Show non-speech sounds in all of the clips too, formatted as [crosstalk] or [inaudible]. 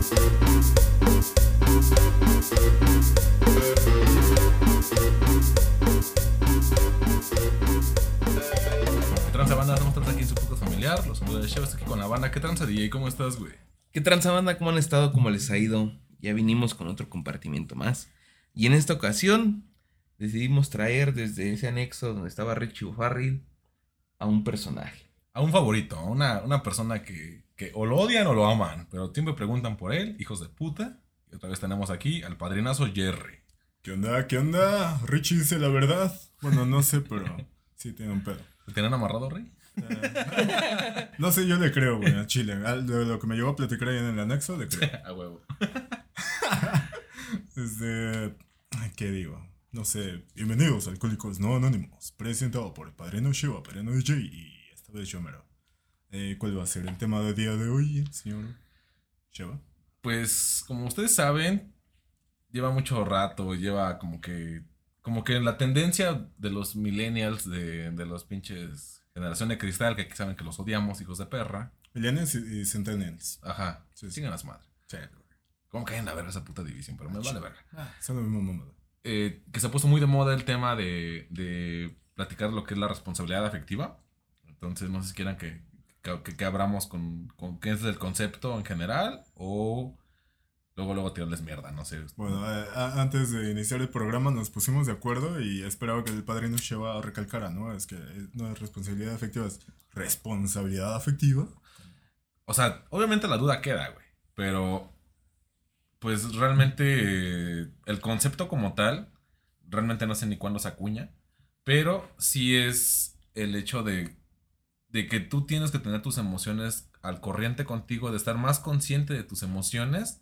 ¿Qué tranza banda? Estamos aquí en su podcast familiar. Los saludos de Chevas aquí con la banda. ¿Qué tranza DJ? ¿Cómo estás, güey? ¿Qué tranza banda? ¿Cómo han estado? ¿Cómo les ha ido? Ya vinimos con otro compartimiento más. Y en esta ocasión decidimos traer desde ese anexo donde estaba Richie O'Farrill a un personaje. A un favorito, a una, una persona que, que o lo odian o lo aman, pero siempre preguntan por él, hijos de puta. Y otra vez tenemos aquí al padrinazo Jerry. ¿Qué onda? ¿Qué onda? Richie dice la verdad. Bueno, no sé, pero sí tiene un pedo. ¿Te tienen amarrado, Rey? No sé, yo le creo, güey, a Chile. De lo que me llevó a platicar ahí en el anexo, le creo. [laughs] A huevo. [laughs] Este. ¿Qué digo? No sé. Bienvenidos Alcohólicos No Anónimos. Presentado por el padrino Shiva, padrino DJ y esta vez yo mero. Eh, ¿Cuál va a ser el tema del día de hoy, señor Shiva? Pues, como ustedes saben, lleva mucho rato, lleva como que. Como que la tendencia de los millennials, de, de los pinches generación de cristal, que aquí saben que los odiamos, hijos de perra. Millennials y, Centennials. Ajá. Sí, sí. Sigan las madres. Sí. ¿Cómo caen a ver esa puta división? Pero me vale verga. Son lo mismo mamada. eh, que se ha puesto muy de moda el tema de, de platicar lo que es la responsabilidad afectiva. Entonces, no sé si quieran que, que, que- que abramos con, con qué es el concepto en general o luego luego tirarles mierda, no sé. Bueno, eh, a- antes de iniciar el programa nos pusimos de acuerdo y esperaba que el padrino Shiva recalcara, ¿no? Es que eh, no es responsabilidad afectiva, es responsabilidad afectiva. O sea, obviamente la duda queda, güey. Pero, pues realmente eh, el concepto como tal, realmente no sé ni cuándo se acuña. Pero sí es el hecho de, de que tú tienes que tener tus emociones al corriente contigo, de estar más consciente de tus emociones.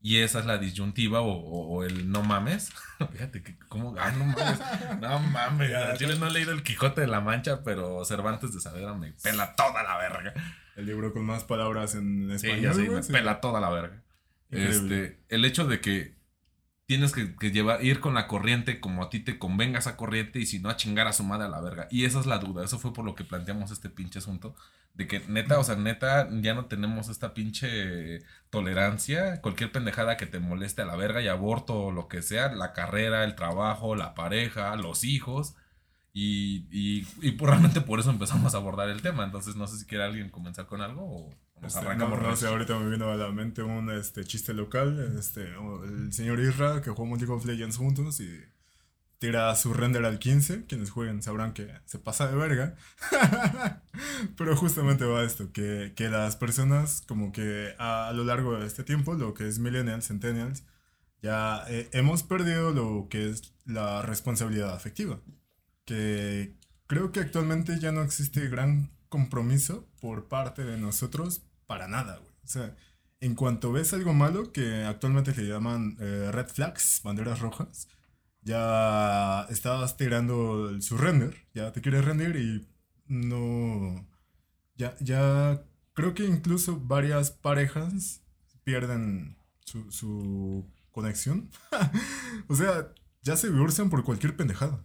Y esa es la disyuntiva o, o- o el no mames. [laughs] Fíjate que, ¿cómo? Ah, no mames. No mames. Chile no he leído el Quijote de la Mancha, pero Cervantes de Saavedra me pela toda la verga. El libro con más palabras en Sí, español. ya güey, me sí. pela toda la verga. Increíble. Este, el hecho de que tienes que, que llevar, ir con la corriente como a ti te convenga esa corriente y si no a chingar a su madre a la verga. Y esa es la duda, eso fue por lo que planteamos este pinche asunto. De que neta, o sea, neta, ya no tenemos esta pinche tolerancia. Cualquier pendejada que te moleste a la verga y aborto o lo que sea, la carrera, el trabajo, la pareja, los hijos. Y, y, y por- [laughs] realmente por eso empezamos a abordar el tema. Entonces no sé si quiere alguien comenzar con algo o nos Este, arrancamos. no, no sé, ahorita me vino a la mente un este, chiste local. Este, el señor Isra que jugamos League of Legends juntos y tira su render al 15. Quienes jueguen sabrán que se pasa de verga. [laughs] Pero justamente va esto: que, que las personas, como que a, a lo largo de este tiempo, lo que es Millennials, Centennials, ya eh, hemos perdido lo que es la responsabilidad afectiva. Que creo que actualmente ya no existe gran compromiso por parte de nosotros para nada, güey. O sea, en cuanto ves algo malo, que actualmente le llaman eh, red flags, banderas rojas, ya estás tirando el surrender, ya te quieres rendir y no... Ya, ya creo que incluso varias parejas pierden su, su conexión. [laughs] o sea, ya se divorcian por cualquier pendejada.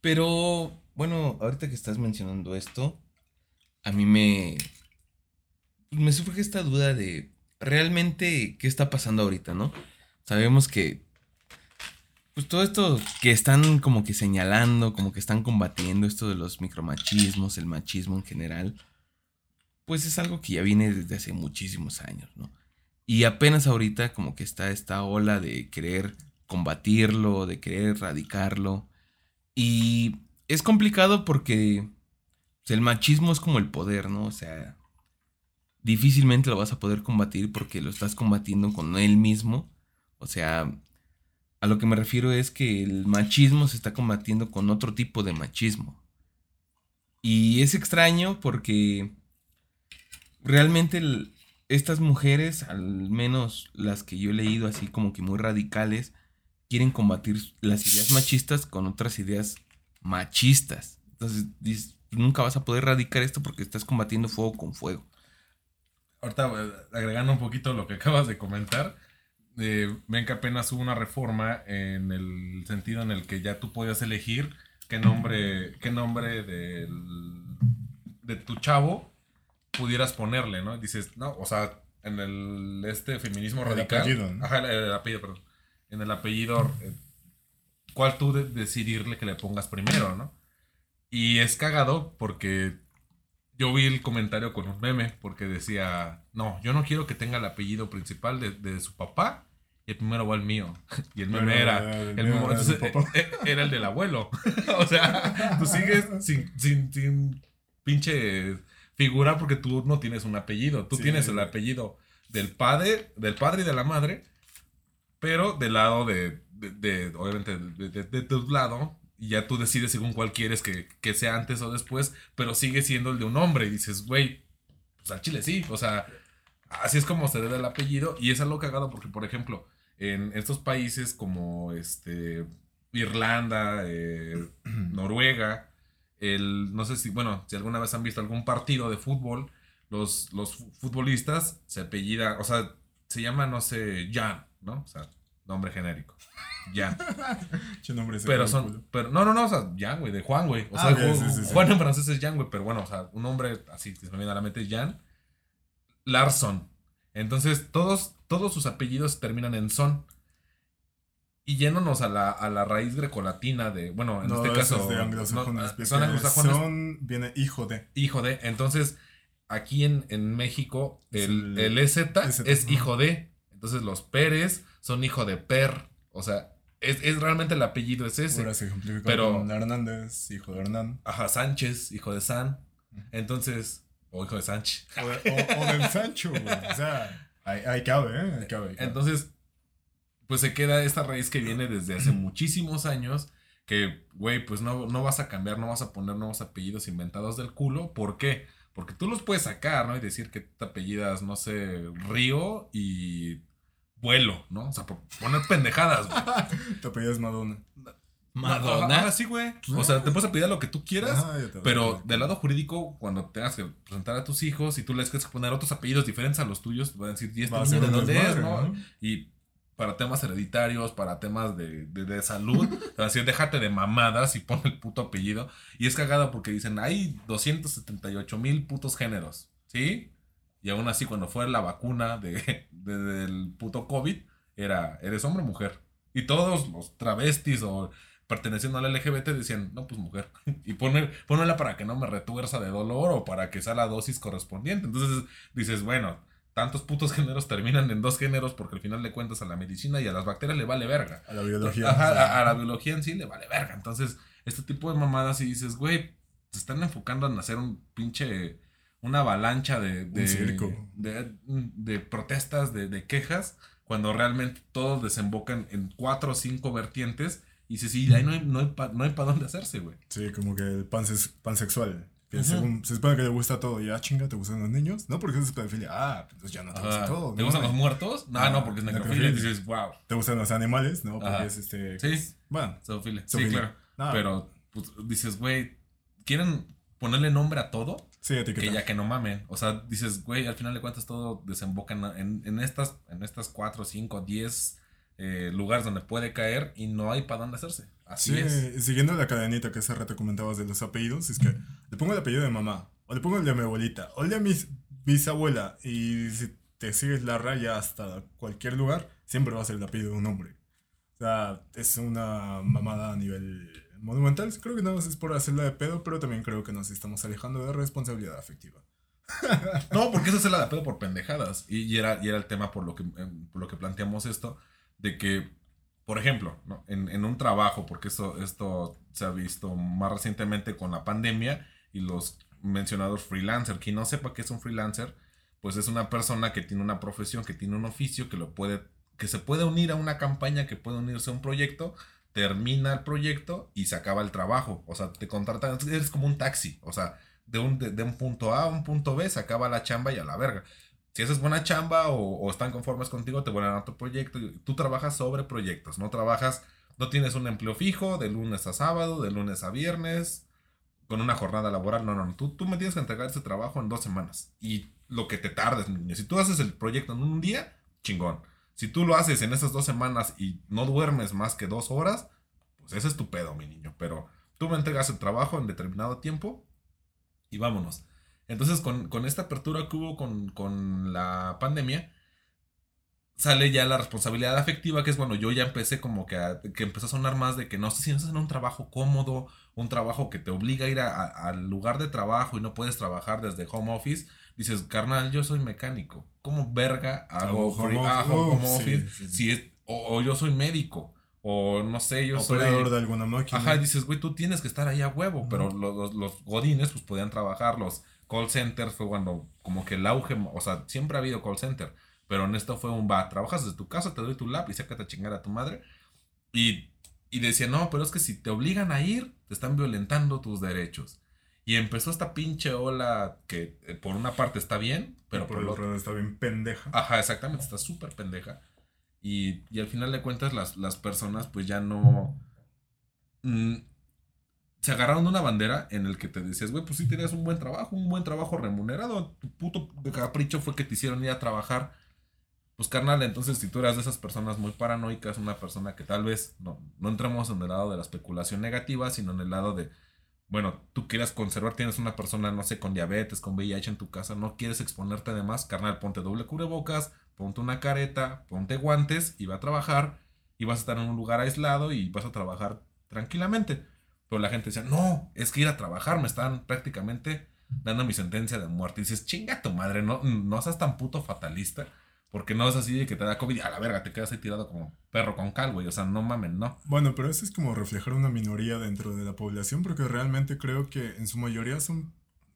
Pero, bueno, ahorita que estás mencionando esto, a mí me. pues, Me surge esta duda de realmente qué está pasando ahorita, ¿no? Sabemos que. Pues todo esto que están como que señalando, como que están combatiendo esto de los micromachismos, el machismo en general, pues es algo que ya viene desde hace muchísimos años, ¿no? Y apenas ahorita como que está esta ola de querer combatirlo, de querer erradicarlo. Y es complicado porque pues, el machismo es como el poder, ¿no? O sea, difícilmente lo vas a poder combatir porque lo estás combatiendo con él mismo. O sea, a lo que me refiero es que el machismo se está combatiendo con otro tipo de machismo. Y es extraño porque realmente estas mujeres, al menos las que yo he leído así como que muy radicales, quieren combatir las ideas machistas con otras ideas machistas. Entonces, dices, nunca vas a poder erradicar esto porque estás combatiendo fuego con fuego. Ahorita eh, agregando un poquito lo que acabas de comentar, eh, ven que apenas hubo una reforma en el sentido en el que ya tú podías elegir qué nombre, qué nombre del, de tu chavo pudieras ponerle, ¿no? Dices, no, o sea, en el este feminismo El radical. apellido, ¿no? Ajá, el, el apellido, perdón. En el apellido, eh, ¿cuál tú de- decidirle que le pongas primero, no? Y es cagado porque yo vi el comentario con un meme porque decía, no, yo no quiero que tenga el apellido principal de, de su papá y el primero va el mío. Y el meme Pero, era, el el meme- mío era entonces, el del abuelo. [laughs] o sea, tú sigues sin, sin, sin pinche figura porque tú no tienes un apellido. Tú Sí. tienes el apellido del padre, del padre y de la madre, pero del lado de, de, obviamente, de, de- tu lado, y ya tú decides según cuál quieres que, que sea antes o después, pero sigue siendo el de un hombre. Y dices, güey, pues al chile sí. O sea, así es como se debe el apellido. Y es algo cagado porque, por ejemplo, en estos países como este Irlanda, eh, [clears throat] Noruega, el, no sé si, bueno, si alguna vez han visto algún partido de fútbol, los, los fu- futbolistas se apellidan, o sea, se llama, no sé, Jan, ¿no? O sea, nombre genérico. [laughs] Che nombre ese Pero culo. son, pero, no, no, no, o sea, Jan, güey, de Juan, güey. O Ah, sea, ok, Ju- sí, sí, sí. Juan en francés es Jan, güey, pero bueno, o sea, un nombre así que se me viene a la mente es Jan. Larson. Entonces, todos, todos sus apellidos terminan en son. Y yéndonos a la, a la raíz grecolatina de, bueno, en No, este caso, es de no, anglosajones. ah, son anglosajones, Son viene hijo de. hijo de. Entonces, aquí en, en México, el, el- el EZ EZ, es hijo de. Entonces, los Pérez son hijo de Per. O sea, es, es realmente el apellido es ese. Ahora se ejemplifica Pero- con Hernández, hijo de Hernán. Ajá, Sánchez, hijo de San. Entonces, o hijo de Sánchez. O, o- o del Sancho, güey. O sea, ahí, ahí cabe, ¿eh? Ahí cabe. ahí cabe. Entonces, pues se queda esta raíz que viene desde hace muchísimos años. Que, güey, pues no, no vas a cambiar, no vas a poner nuevos apellidos inventados del culo. ¿Por qué? Porque tú los puedes sacar, ¿no? Y decir que te apellidas, no sé, Río y Vuelo, ¿no? O sea, por poner pendejadas, güey. [laughs] Te apellidas Madonna. Madonna. Ah, sí, güey. O sea, te puedes apellidar lo que tú quieras. Ajá, Pero del lado jurídico, cuando tengas que presentar a tus hijos y tú les quieres poner otros apellidos diferentes a los tuyos, te van a decir, ¿y este Va niño de dónde es? ¿no? ¿no? Y para temas hereditarios, para temas de, de, de salud, [laughs] te van a decir, déjate de mamadas y pon el puto apellido. Y es cagado porque dicen, hay 278 mil putos géneros, ¿sí? Y aún así, cuando fue la vacuna de, [laughs] de- del puto COVID, era, ¿eres hombre o mujer? Y todos los travestis o perteneciendo al LGBT decían, no, pues mujer. [laughs] Y poner, ponela para que no me retuerza de dolor o para que sea la dosis correspondiente. Entonces dices, bueno, tantos putos géneros terminan en dos géneros porque al final de cuentas a la medicina y a las bacterias le vale verga. A la biología. Ajá, a, a la biología en sí le vale verga. Entonces, este tipo de mamadas y dices, güey, se están enfocando en hacer un pinche, una avalancha de, de, circo. de, de protestas, de, de quejas, cuando realmente todos desembocan en cuatro o cinco vertientes. Y dices, sí, ahí no hay, no hay pa- no hay para dónde hacerse, güey. Sí, como que el panses- pansexual. Que Ujú. según, se supone que le gusta todo. Ya chinga, ¿te gustan los niños? No, porque eso es pedofilia. Ah, entonces ya no te gusta Ajá. todo. ¿Te ¿no? gustan los muertos? No, Ah, no, porque es necrofilia. Y dices, wow, ¿Te gustan los animales? No, porque Ajá. es este. Sí. Bueno, zoofilia. Sí, claro. Ah. Pero pues, dices, güey, ¿quieren ponerle nombre a todo? sí, etiqueta. que ya que no mamen. O sea, dices, güey, al final de cuentas todo desemboca en, en, estas, en estas 4, 5, 10 eh, lugares donde puede caer y no hay para dónde hacerse. Así Sí, es. siguiendo la cadenita que hace rato comentabas de los apellidos, es que le pongo el apellido de mamá, o le pongo el de mi abuelita, o el de mi bisabuela, y si te sigues la raya hasta cualquier lugar, siempre va a ser el apellido de un hombre. O sea, es una mamada a nivel monumental. Creo que nada más es por hacerla de pedo, pero también creo que nos estamos alejando de responsabilidad afectiva. [laughs] No, porque eso se la de pedo por pendejadas. Y, era, y era el tema por lo, que, eh, por lo que planteamos esto, de que, por ejemplo, ¿no? en, en un trabajo, porque esto, esto se ha visto más recientemente con la pandemia y los mencionados freelancer. Quien no sepa qué es un freelancer, pues es una persona que tiene una profesión, que tiene un oficio, que lo puede, que se puede unir a una campaña, que puede unirse a un proyecto, termina el proyecto y se acaba el trabajo. O sea, te contratan, eres como un taxi. O sea, de un, de, un punto A a un punto B se acaba la chamba y a la verga. Si haces buena chamba o, están conformes contigo, te vuelven a otro proyecto. Tú trabajas sobre proyectos, no trabajas, no tienes un empleo fijo de lunes a sábado, de lunes a viernes, con una jornada laboral. No, no, no. Tú, tú me tienes que entregar ese trabajo en dos semanas. Y lo que te tardes, niño. Si tú haces el proyecto en un día, chingón. Si tú lo haces en esas dos semanas y no duermes más que dos horas, pues ese es tu pedo, mi niño. Pero tú me entregas el trabajo en determinado tiempo y vámonos. Entonces, con, con esta apertura que hubo con, con la pandemia, sale ya la responsabilidad afectiva, que es bueno, yo ya empecé como que, a- que empezó a sonar más de que no sé si estás en un trabajo cómodo, un trabajo que te obliga a ir al lugar de trabajo y no puedes trabajar desde home office, dices, carnal, yo soy mecánico, ¿cómo verga hago home office? sí, sí. Si es, o, o yo soy médico, o no sé, yo soy... Operador de alguna máquina. Ajá, dices, güey, tú tienes que estar ahí a huevo, pero los, los, los godines pues podían trabajar, los call centers fue cuando como que el auge, o sea, siempre ha habido call center, pero en esto fue un va, trabajas desde tu casa, te doy tu lap y sácate a chingar a tu madre. Y, y decía, no, pero es que si te obligan a ir, te están violentando tus derechos. Y empezó esta pinche ola que eh, por una parte está bien, pero por por el otro lado está bien pendeja. Ajá, exactamente, está súper pendeja. Y, y al final de cuentas las, las personas pues ya no... mm, se agarraron de una bandera en el que te decías, güey, pues sí tenías un buen trabajo, un buen trabajo remunerado. Tu puto capricho fue que te hicieron ir a trabajar. Pues carnal, entonces si tú eras de esas personas muy paranoicas, una persona que tal vez no, no entremos en el lado de la especulación negativa, sino en el lado de, bueno, tú quieras conservar, tienes una persona, no sé, con diabetes, con VIH en tu casa, no quieres exponerte de más, carnal, ponte doble cubrebocas, ponte una careta, ponte guantes y va a trabajar y vas a estar en un lugar aislado y vas a trabajar tranquilamente. Pero la gente decía, no, es que ir a trabajar me están prácticamente dando mi sentencia de muerte. Y dices, chinga tu madre, no, no seas tan puto fatalista. Porque no es así de que te da COVID y a la verga te quedas ahí tirado como perro con cal, güey. O sea, no mamen, no. Bueno, pero eso es como reflejar una minoría dentro de la población, porque realmente creo que en su mayoría son,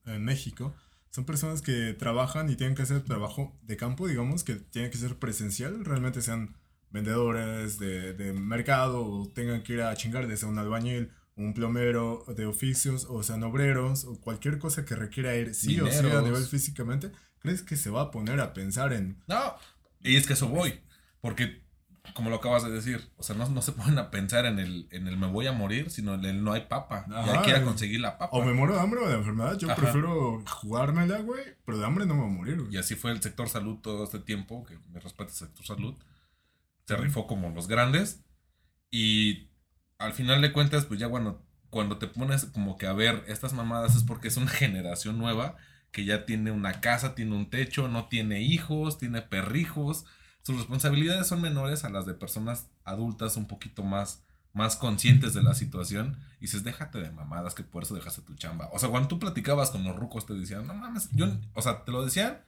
en México, son personas que trabajan y tienen que hacer trabajo de campo, digamos, que tiene que ser presencial, realmente sean vendedores de, de mercado o tengan que ir a chingar desde un albañil, un plomero de oficios, o sean obreros, o cualquier cosa que requiera ir sí o sí a Mineros. nivel físicamente, ¿crees que se va a poner a pensar en No, y es que eso voy. Porque, como lo acabas de decir, o sea, no, no se [laughs] ponen a pensar en el, en el me voy a morir, sino en el no hay papa. y hay Ajá, que ir a conseguir la papa. o me muero de hambre o de enfermedad? Yo Ajá. prefiero jugármela, güey, pero de hambre no me voy a morir, güey. Y así fue el sector salud todo este tiempo, que me respeta el sector salud. Se rifó como los grandes. Y al final de cuentas, pues ya bueno, cuando te pones como que a ver estas mamadas es porque es una [laughs] generación nueva que ya tiene una casa, tiene un techo, no tiene hijos, tiene perrijos. Sus responsabilidades son menores a las de personas adultas un poquito más, más conscientes de la situación. Y dices, déjate de mamadas, que por eso dejaste tu chamba. O sea, cuando tú platicabas con los rucos, te decían, no mames, yo, o sea, te lo decían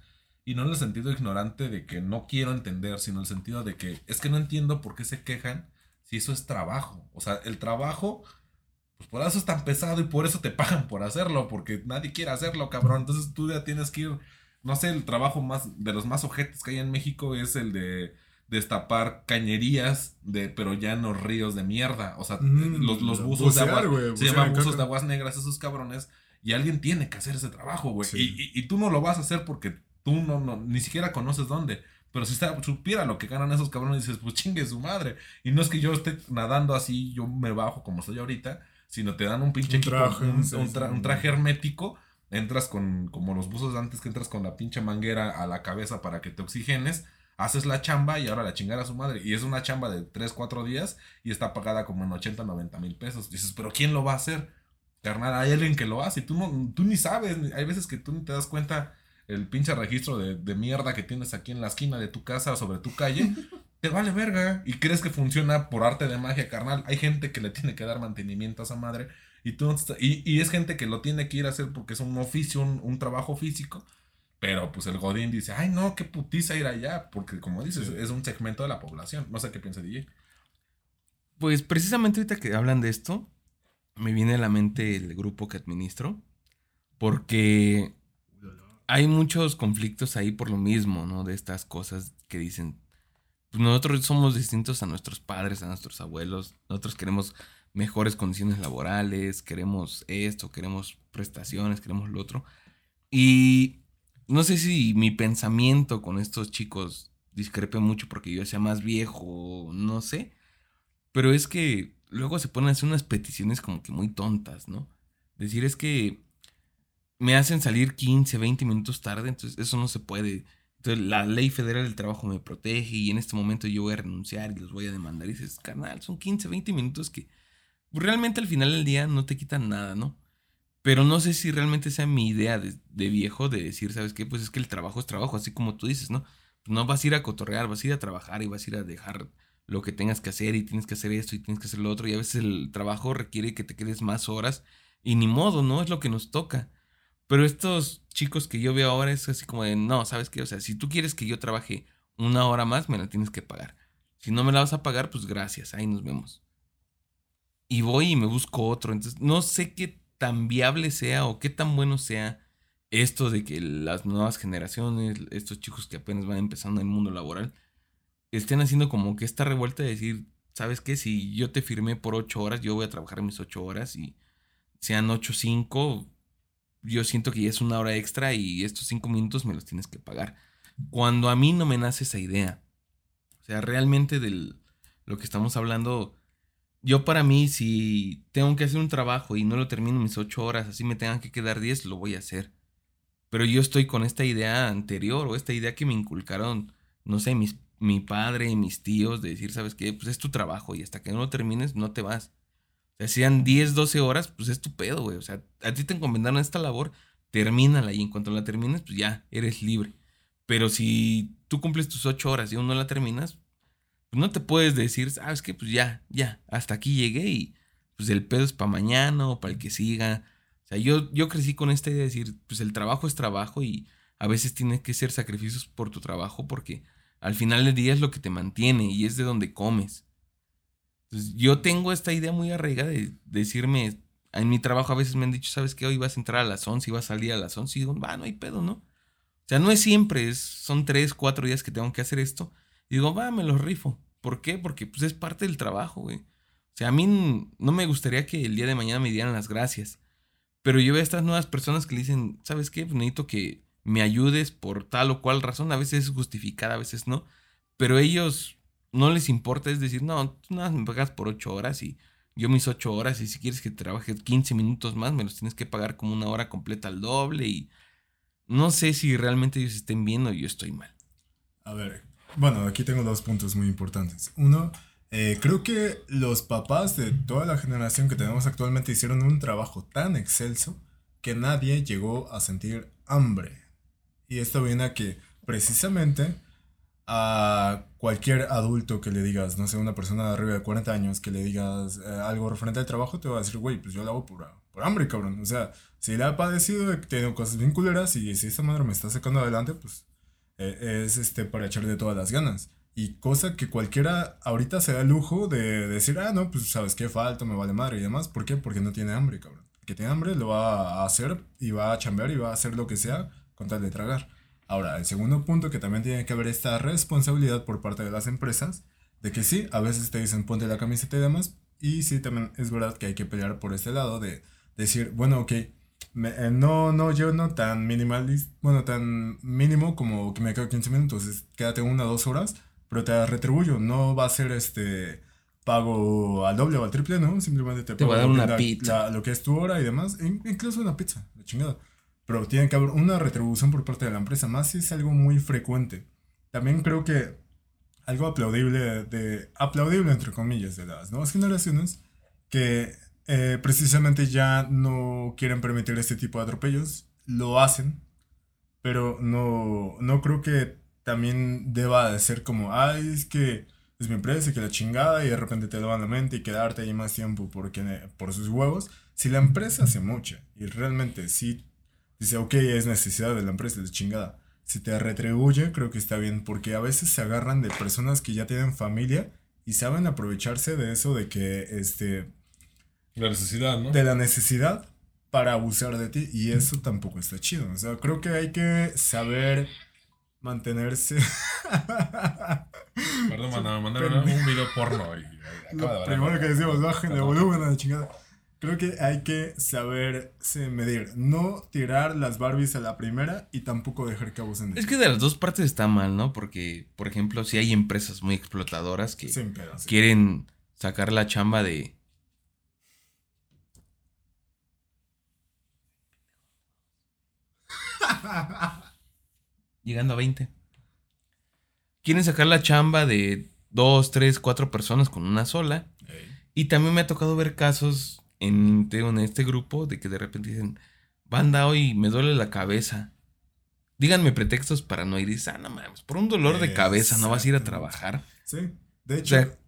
y no en el sentido ignorante de que no quiero entender, sino en el sentido de que es que no entiendo por qué se quejan si eso es trabajo. O sea, el trabajo, pues por eso es tan pesado y por eso te pagan por hacerlo, porque nadie quiere hacerlo, cabrón. Entonces tú ya tienes que ir, no sé, el trabajo más, de los más ojetes que hay en México es el de destapar cañerías de, pero ya en los ríos de mierda. O sea, Mm, los, los buzos de bucear, agua, güey, se llaman buzos caca. de aguas negras esos cabrones. Y alguien tiene que hacer ese trabajo, güey. Sí. Y, y- y tú no lo vas a hacer porque tú no, no ni siquiera conoces dónde. Pero si está- supiera lo que ganan esos cabrones, dices, pues chingue su madre. Y no es que yo esté nadando así, yo me bajo como estoy ahorita, sino te dan un pinche Un equipo, traje, un, sí, un tra- traje hermético. Entras con, como los buzos de antes, que entras con la pinche manguera a la cabeza para que te oxigenes. Haces la chamba y ahora la chingar a su madre. Y es una chamba de 3, 4 días y está pagada como en 80, 90 mil pesos. Dices, pero ¿quién lo va a hacer? Carnal, hay alguien que lo hace y tú, no, tú ni sabes. Hay veces que tú ni te das cuenta el pinche registro de, de mierda que tienes aquí en la esquina de tu casa o sobre tu calle. [laughs] te vale verga. Y crees que funciona por arte de magia, carnal. Hay gente que le tiene que dar mantenimiento a esa madre. Y, tú, y, y es gente que lo tiene que ir a hacer porque es un oficio, un, un trabajo físico. Pero pues el Godín dice, ay no, qué putiza ir allá. Porque como dices, Sí. es un segmento de la población. No sé qué piensa DJ. Pues precisamente ahorita que hablan de esto, me viene a la mente el grupo que administro, porque hay muchos conflictos ahí por lo mismo, ¿no? De estas cosas que dicen, nosotros somos distintos a nuestros padres, a nuestros abuelos, nosotros queremos mejores condiciones laborales, queremos esto, queremos prestaciones, queremos lo otro. Y no sé si mi pensamiento con estos chicos discrepe mucho porque yo sea más viejo, no sé. Pero es que luego se ponen a hacer unas peticiones como que muy tontas, ¿no? Decir es que me hacen salir 15, 20 minutos tarde, entonces eso no se puede. La ley federal del trabajo me protege y en este momento yo voy a renunciar y los voy a demandar. Y dices, carnal, son 15, 20 minutos que realmente al final del día no te quitan nada, ¿no? Pero no sé si realmente sea mi idea de, de viejo de decir, ¿sabes qué? Pues es que el trabajo es trabajo, así como tú dices, ¿no? No vas a ir a cotorrear, vas a ir a trabajar y vas a ir a dejar lo que tengas que hacer y tienes que hacer esto y tienes que hacer lo otro. Y a veces el trabajo requiere que te quedes más horas y ni modo, ¿no? Es lo que nos toca. Pero estos chicos que yo veo ahora es así como de, no, ¿sabes qué? O sea, si tú quieres que yo trabaje una hora más, me la tienes que pagar. Si no me la vas a pagar, pues gracias, ahí nos vemos. Y voy y me busco otro. Entonces, no sé qué tan viable sea o qué tan bueno sea esto de que las nuevas generaciones, estos chicos que apenas van empezando en el mundo laboral, estén haciendo como que esta revuelta de decir, ¿sabes qué? Si yo te firmé por ocho horas, yo voy a trabajar mis ocho horas y sean ocho cinco, yo siento que ya es una hora extra y estos cinco minutos me los tienes que pagar. Cuando a mí no me nace esa idea. O sea, realmente de lo que estamos hablando, yo para mí, si tengo que hacer un trabajo y no lo termino mis ocho horas, así me tengan que quedar diez, lo voy a hacer. Pero yo estoy con esta idea anterior o esta idea que me inculcaron, no sé, mis, mi padre y mis tíos de decir, ¿sabes qué? Pues es tu trabajo y hasta que no lo termines no te vas. Sea, sean 10, 12 horas, pues es tu pedo, güey. O sea, a ti te encomendaron esta labor, termínala y en cuanto la termines, pues ya, eres libre. Pero si tú cumples tus ocho horas y aún no la terminas, pues no te puedes decir, sabes que pues ya, ya, hasta aquí llegué y pues el pedo es para mañana o para el que siga. O sea, yo, yo crecí con esta idea de decir, pues el trabajo es trabajo y a veces tienes que hacer sacrificios por tu trabajo porque al final del día es lo que te mantiene y es de donde comes. Yo tengo esta idea muy arraigada de decirme, en mi trabajo a veces me han dicho, ¿sabes qué? Hoy vas a entrar a las 11 y vas a salir a las 11 y digo, va, no hay pedo, ¿no? O sea, no es siempre, es, son tres, cuatro días que tengo que hacer esto y digo, va, me los rifo. ¿Por qué? Porque pues es parte del trabajo, güey. O sea, a mí no me gustaría que el día de mañana me dieran las gracias. Pero yo veo a estas nuevas personas que le dicen, ¿sabes qué? Pues necesito que me ayudes por tal o cual razón. A veces es justificada, a veces no. Pero ellos no les importa, es decir, no, tú nada me pagas por ocho horas y yo mis ocho horas y si quieres que trabaje 15 minutos más, me los tienes que pagar como una hora completa al doble y no sé si realmente ellos estén viendo o yo estoy mal. A ver, bueno, aquí tengo dos puntos muy importantes. Uno, eh, creo que los papás de toda la generación que tenemos actualmente hicieron un trabajo tan excelso que nadie llegó a sentir hambre. Y esto viene a que precisamente a cualquier adulto que le digas, no sé, una persona de arriba de 40 años, que le digas eh, algo referente al trabajo, te va a decir, güey, pues yo lo hago por, por hambre, cabrón. O sea, si le ha padecido, tiene cosas bien culeras y si esta madre me está sacando adelante, pues eh, es este para echarle todas las ganas. Y cosa que cualquiera ahorita se da el lujo de decir, ah, no, pues sabes qué falta, me vale madre y demás. ¿Por qué? Porque no tiene hambre, cabrón. que tiene hambre lo va a hacer y va a chambear y va a hacer lo que sea con tal de tragar. Ahora, el segundo punto que también tiene que haber esta responsabilidad por parte de las empresas, de que sí, a veces te dicen ponte la camiseta y demás, y sí, también es verdad que hay que pelear por este lado de decir, bueno, ok, eh, no, no, yo no tan minimalista, bueno, tan mínimo como que me quedo 15 minutos, es, quédate una o dos horas, pero te retribuyo, no va a ser este pago al doble o al triple, ¿no? Simplemente te, te va a dar una pizza. lo que es tu hora y demás, incluso una pizza, la chingada. Pero tiene que haber una retribución por parte de la empresa, más si es algo muy frecuente. También creo que algo aplaudible, de, aplaudible entre comillas, de las nuevas generaciones, que eh, precisamente ya no quieren permitir este tipo de atropellos, lo hacen, pero no, no creo que también deba de ser como, ay, es que es mi empresa, que la chingada, y de repente te lo van a la mente y quedarte ahí más tiempo porque, por sus huevos. Si la empresa hace mucha y realmente sí dice, ok, es necesidad de la empresa, es chingada. Si te retribuye, creo que está bien, porque a veces se agarran de personas que ya tienen familia y saben aprovecharse de eso, de que, este... La necesidad, ¿no? De la necesidad para abusar de ti y eso tampoco está chido. O sea, creo que hay que saber mantenerse. [laughs] Perdón, mandaron un video porno. Y, primero que decimos, bajen de volumen a la chingada. Creo que hay que saberse medir. No tirar las Barbies a la primera y tampoco dejar que abusen de Es que de las dos partes está mal, ¿no? Porque, por ejemplo, si hay empresas muy explotadoras que quieren sacar la chamba de. [laughs] Llegando a 20. Quieren sacar la chamba de dos, tres, cuatro personas con una sola. Y también me ha tocado ver casos en, en este grupo de que de repente dicen, banda, hoy me duele la cabeza. Díganme pretextos para no ir. Y dices, ah, no mames, por un dolor de cabeza no vas a ir a trabajar. Sí, de O hecho, sea,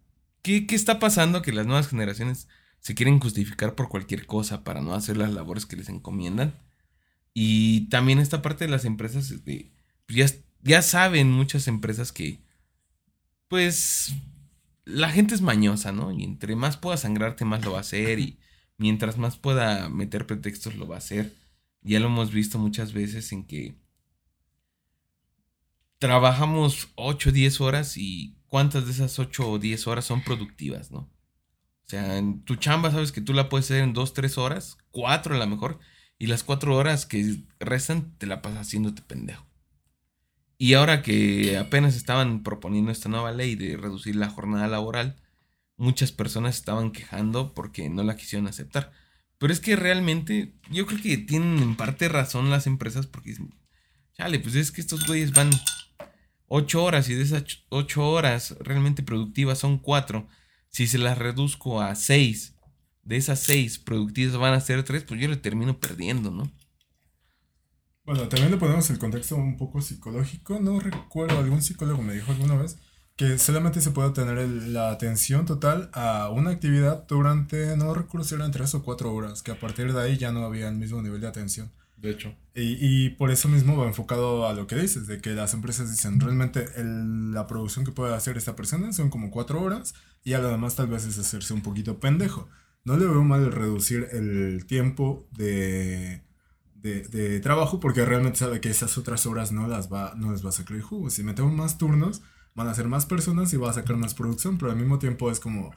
¿qué, qué está pasando? Que las nuevas generaciones se quieren justificar por cualquier cosa para no hacer las labores que les encomiendan. Y también esta parte de las empresas, este, pues ya, ya saben muchas empresas que, pues, la gente es mañosa, ¿no? Y entre más pueda sangrarte, más lo va a hacer. Y mientras más pueda meter pretextos, lo va a hacer. Ya lo hemos visto muchas veces en que trabajamos 8 o 10 horas y cuántas de esas 8 o 10 horas son productivas, ¿no? O sea, en tu chamba sabes que tú la puedes hacer en 2, 3 horas, 4 a lo mejor, y las 4 horas que restan te la pasas haciéndote pendejo. Y ahora que apenas estaban proponiendo esta nueva ley de reducir la jornada laboral, muchas personas estaban quejando porque no la quisieron aceptar. Pero es que realmente yo creo que tienen en parte razón las empresas porque dicen, chale, pues es que estos güeyes van 8 horas y de esas 8 horas realmente productivas son 4. Si se las reduzco a 6, de esas 6 productivas van a ser 3, pues yo le termino perdiendo, ¿no? Bueno, también le ponemos el contexto un poco psicológico. No recuerdo, algún psicólogo me dijo alguna vez que solamente se puede tener el- la atención total a una actividad durante, no recuerdo si eran 3 o 4 horas, que a partir de ahí ya no había el mismo nivel de atención. De hecho. Y, y por eso mismo va enfocado a lo que dices, de que las empresas dicen, realmente el- la producción que puede hacer esta persona son como 4 horas y a lo demás tal vez es hacerse un poquito pendejo. No le veo mal el reducir el tiempo de, de, de trabajo porque realmente sabe que esas otras horas no las va, no les va a sacar el jugo. Si metemos más turnos, van a ser más personas y va a sacar más producción, pero al mismo tiempo es como,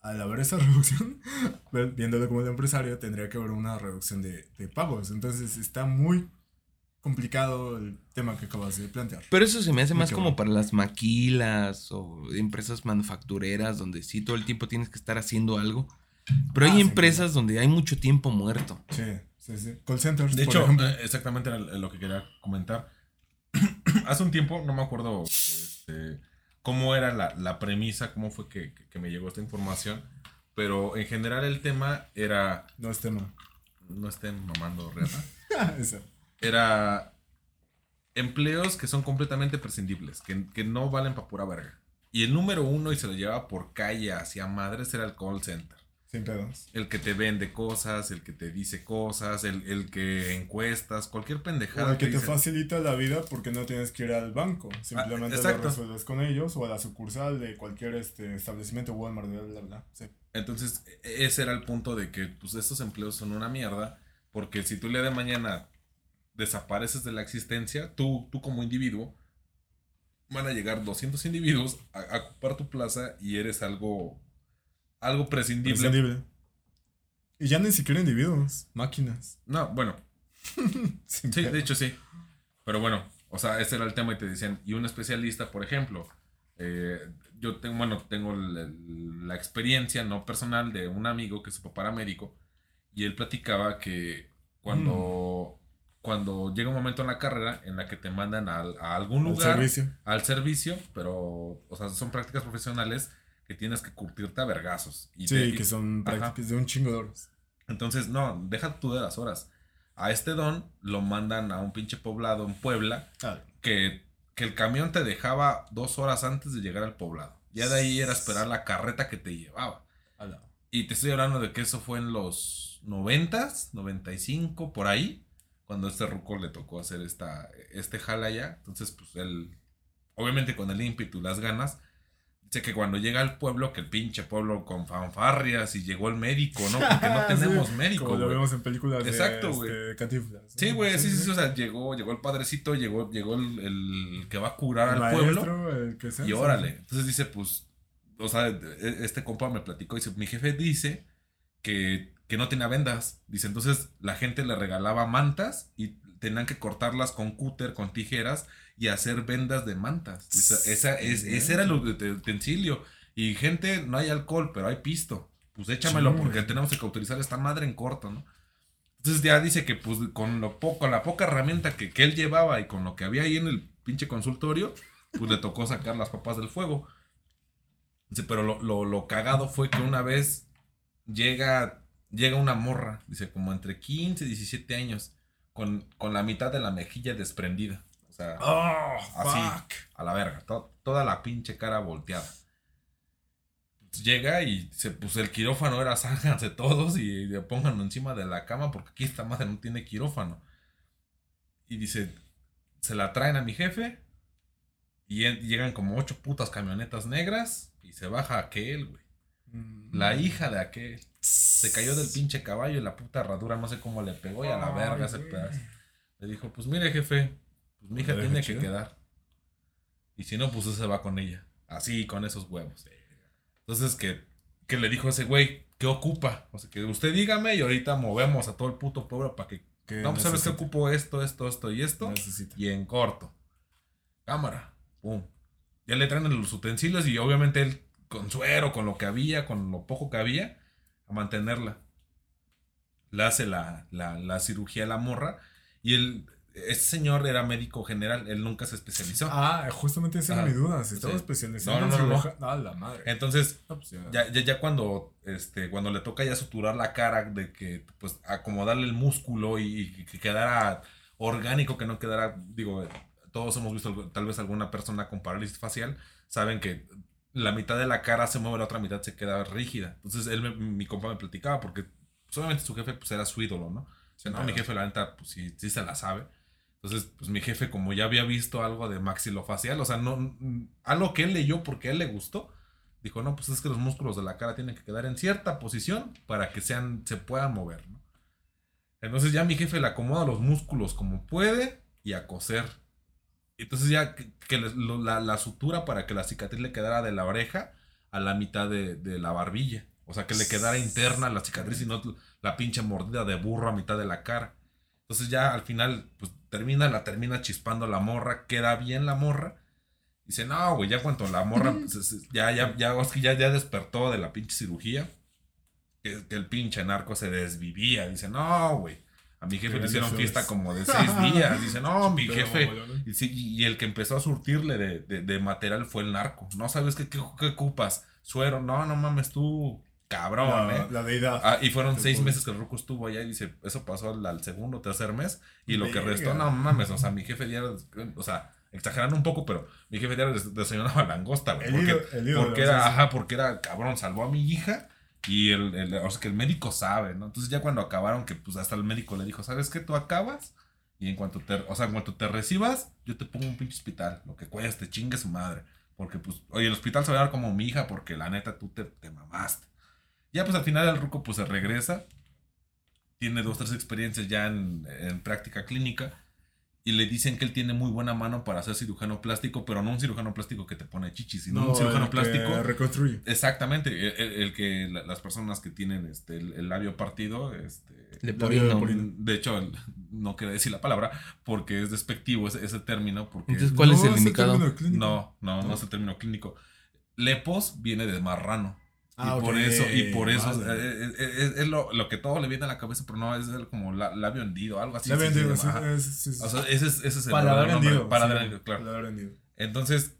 al haber esa [laughs] reducción, viéndolo como el empresario, tendría que haber una reducción de, de pagos. Entonces está muy complicado el tema que acabas de plantear. Pero eso se me hace Muy más como cabrón. para las maquilas o empresas manufactureras donde sí todo el tiempo tienes que estar haciendo algo. Pero Ah, hay sí, empresas donde hay mucho tiempo muerto. Sí, sí, sí. Call centers, De por hecho, ejemplo. eh, exactamente era lo que quería comentar. [clears throat] Hace un tiempo, no me acuerdo este, cómo era la, la premisa, cómo fue que, me llegó esta información, pero en general el tema era, No es tema. no estén mamando reata, [laughs] era empleos que son completamente prescindibles, que, que no valen para pura verga. Y el número uno, y se lo llevaba por calle hacia madres, era el call center. Sin pedos. El que te vende cosas, el que te dice cosas, el, el que encuestas, cualquier O pendejada. el que te facilita la vida porque no tienes que ir al banco. Simplemente lo exacto. resuelves con ellos o a la sucursal de cualquier este, establecimiento Walmart, bla, bla, bla. Sí. Entonces, e- ese era el punto de que pues, estos empleos son una mierda, porque si tú día de mañana desapareces de la existencia, tú, tú como individuo, van a llegar 200 individuos a, a ocupar tu plaza y eres algo, algo prescindible. Prescindible. Y ya ni siquiera individuos, máquinas. No, bueno, [laughs] sí, de hecho sí. Pero bueno, o sea, ese era el tema y te decían, y un especialista, por ejemplo, eh, yo tengo, bueno, tengo el- la experiencia no personal de un amigo que su papá era médico y él platicaba que cuando, cuando llega un momento en la carrera en la que te mandan al- a, algún Al lugar, servicio. al servicio, pero, o sea, son prácticas profesionales que tienes que curtirte a vergazos. Y Sí, te- y- que son Ajá. prácticas de un chingo de horas. entonces, no, deja tú de las horas. A este don lo mandan a un pinche poblado en Puebla Ah, que, que el camión te dejaba dos horas antes de llegar al poblado. Ya de ahí era esperar la carreta que te llevaba. Y te estoy hablando de que eso fue en los 90s, 95, por ahí, cuando a este ruco le tocó hacer esta, este jala ya. Entonces, pues él, obviamente con el ímpetu y las ganas, dice que cuando llega al pueblo, que el pinche pueblo con fanfarrias y llegó el médico, ¿no? Porque no [laughs] tenemos Sí, médico, Como lo vemos en películas Exacto, de este. Sí, güey, sí, sí, sí, o sea, llegó, llegó el padrecito, llegó, llegó el, el que va a curar El al pueblo. el que sea, Y órale. Entonces dice, pues, o sea, e- este compa me platicó, dice, mi jefe dice que, que no tenía vendas. Dice, entonces la gente le regalaba mantas y tenían que cortarlas con cúter, con tijeras y hacer vendas de mantas. Esa, es, ese era el ut- utensilio. Y gente, no hay alcohol, pero hay pisto. Pues échamelo Sí. porque tenemos que utilizar esta madre en corto, ¿no? Entonces ya dice que pues con lo poco, la poca herramienta que, que él llevaba y con lo que había ahí en el pinche consultorio, pues le tocó sacar las papas del fuego. Dice, pero lo, lo, lo cagado fue que una vez llega llega una morra, dice, como entre 15 y 17 años, con, con la mitad de la mejilla desprendida. Sea, Oh, así, fuck. a la verga, to- toda la pinche cara volteada. Llega y se, pues el quirófano era [laughs] sálganse todos y pónganlo encima de la cama porque aquí esta madre no tiene quirófano. Y dice, se la traen a mi jefe y llegan como ocho putas camionetas negras y se baja aquel, güey. Mm. La hija de aquel. Se cayó del pinche caballo y la puta herradura no sé cómo le pegó y a la verga güey. pedazo. Le dijo, pues mire jefe, pues mi hija ¿La deja tiene que quedar. Y si no, pues se va con ella. Así, con esos huevos. Entonces, que, que le dijo a ese güey, ¿qué ocupa? O sea, que usted dígame y ahorita movemos a todo el puto pueblo para que... ¿Qué No, pues sabes que ocupo esto, esto, esto y esto. Necesita. Y en corto. Cámara. Pum. Ya le traen los utensilios y obviamente él con suero, con lo que había, con lo poco que había, a mantenerla. Le hace la, la, la cirugía a la morra. Y él, este señor era médico general, él nunca se especializó. Ah, justamente esa era Ah, mi duda. Si estaba sí. especializado No, no, en no, no, no. Ah, la madre. Entonces, No, pues ya. ya, ya, ya cuando, este, cuando le toca ya suturar la cara, de que, pues, acomodarle el músculo y, y que quedara orgánico, que no quedara, digo, todos hemos visto tal vez alguna persona con parálisis facial, saben que la mitad de la cara se mueve, la otra mitad se queda rígida. Entonces, él, me- mi compa me platicaba, porque obviamente su jefe, pues, era su ídolo, ¿no? O sea, no, mi jefe, la neta, pues, sí, sí se la sabe. Entonces, pues, mi jefe, como ya había visto algo de maxilofacial, o sea, no, algo que él leyó porque a él le gustó, Dijo, no, pues es que los músculos de la cara tienen que quedar en cierta posición para que sean, se puedan mover, ¿no? Entonces ya mi jefe le acomoda los músculos como puede y a coser. Entonces ya que, la, la sutura para que la cicatriz le quedara de la oreja a la mitad de, de la barbilla. O sea, que le quedara interna la cicatriz y no la pinche mordida de burro a mitad de la cara. Entonces ya al final, pues termina, la termina chispando la morra, queda bien la morra. Dice, no, güey, ya cuando la morra, pues, es- ya, ya, ya, ya, ya despertó de la pinche cirugía, que, que el pinche narco se desvivía. Dice, no, güey, a mi jefe le hicieron fiesta como de [laughs] seis días. Dice, no, mi jefe. mamalón. Y, sí, y el que empezó a surtirle de, de- de material fue el narco. No sabes qué, qué, qué ocupas. Suero, no, no mames, tú, cabrón, eh. la deidad. Ah, y fueron seis meses que el Ruco estuvo allá y dice, eso pasó al, al segundo o tercer mes. Y lo que restó, no mames, o sea, mi jefe diario, o sea, exagerando un poco, pero mi jefe diario des- desayunaba langosta, güey. el Porque, el ídolo, porque era, ajá, porque era, cabrón, salvó a mi hija. Y el, el- o sea, que el médico sabe, ¿no? Entonces ya cuando acabaron, que pues hasta el médico le dijo, ¿sabes qué? Tú acabas y en cuanto te, o sea, en cuanto te recibas, yo te pongo un pinche hospital, lo que cueste, chingue su madre. Porque pues, oye, el hospital se va a dar como mi hija porque la neta tú te, te mamaste. Ya pues al final el ruco pues se regresa, tiene dos, tres experiencias ya en, en práctica clínica y le dicen que él tiene muy buena mano para ser cirujano plástico, pero no un cirujano plástico que te pone chichis, sino No, un cirujano el que plástico reconstruye. Exactamente, el, el- el que la- las personas que tienen este, el, el labio partido, este, Leporino. Leporino. de hecho, el- no quería decir la palabra porque es despectivo ese, ese término, porque Entonces, ¿cuál es el indicado? no, no, no No. es el término clínico. Lepos viene de marrano. Ah, y por eso, y por eso vale. eh, eh, eh, es, es lo, lo que todo le viene a la cabeza, pero no es el como la- labio hendido, algo así. La sí se vendido, llama, sí. O sea, ese es, ese es el nombre, hendido. hendido, claro. hendido. Entonces,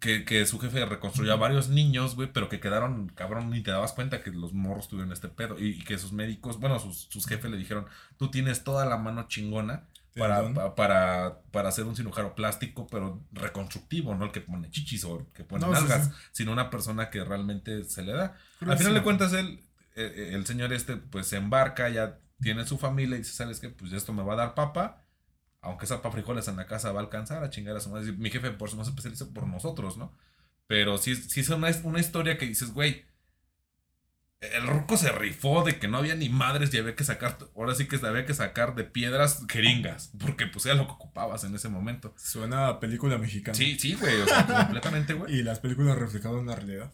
que, que su jefe reconstruyó a varios niños, güey, pero que quedaron, cabrón, ni te dabas cuenta que los morros tuvieron este pedo. Y, y que sus médicos, bueno, sus, sus jefes le dijeron, tú tienes toda la mano chingona para, pa- para, para hacer un cirujano plástico, pero reconstructivo, no el que pone chichis o el que pone No, nalgas, sí. sino una persona que realmente se le da. Al final sí. de cuentas, él, eh, eh, el señor este, pues se embarca, ya tiene su familia y dice, ¿sabes qué? Pues esto me va a dar papa. Aunque sea para frijoles en la casa va a alcanzar a chingar a su madre. Mi jefe por eso no se especializa por nosotros, ¿no? Pero sí, sí es una, una historia que dices, güey, el ruco se rifó de que no había ni madres y había que sacar, ahora sí que había que sacar de piedras jeringas, porque pues era lo que ocupabas en ese momento. Suena a película mexicana. Sí, sí, güey, o sea, [laughs] completamente, güey. Y las películas reflejaban la realidad.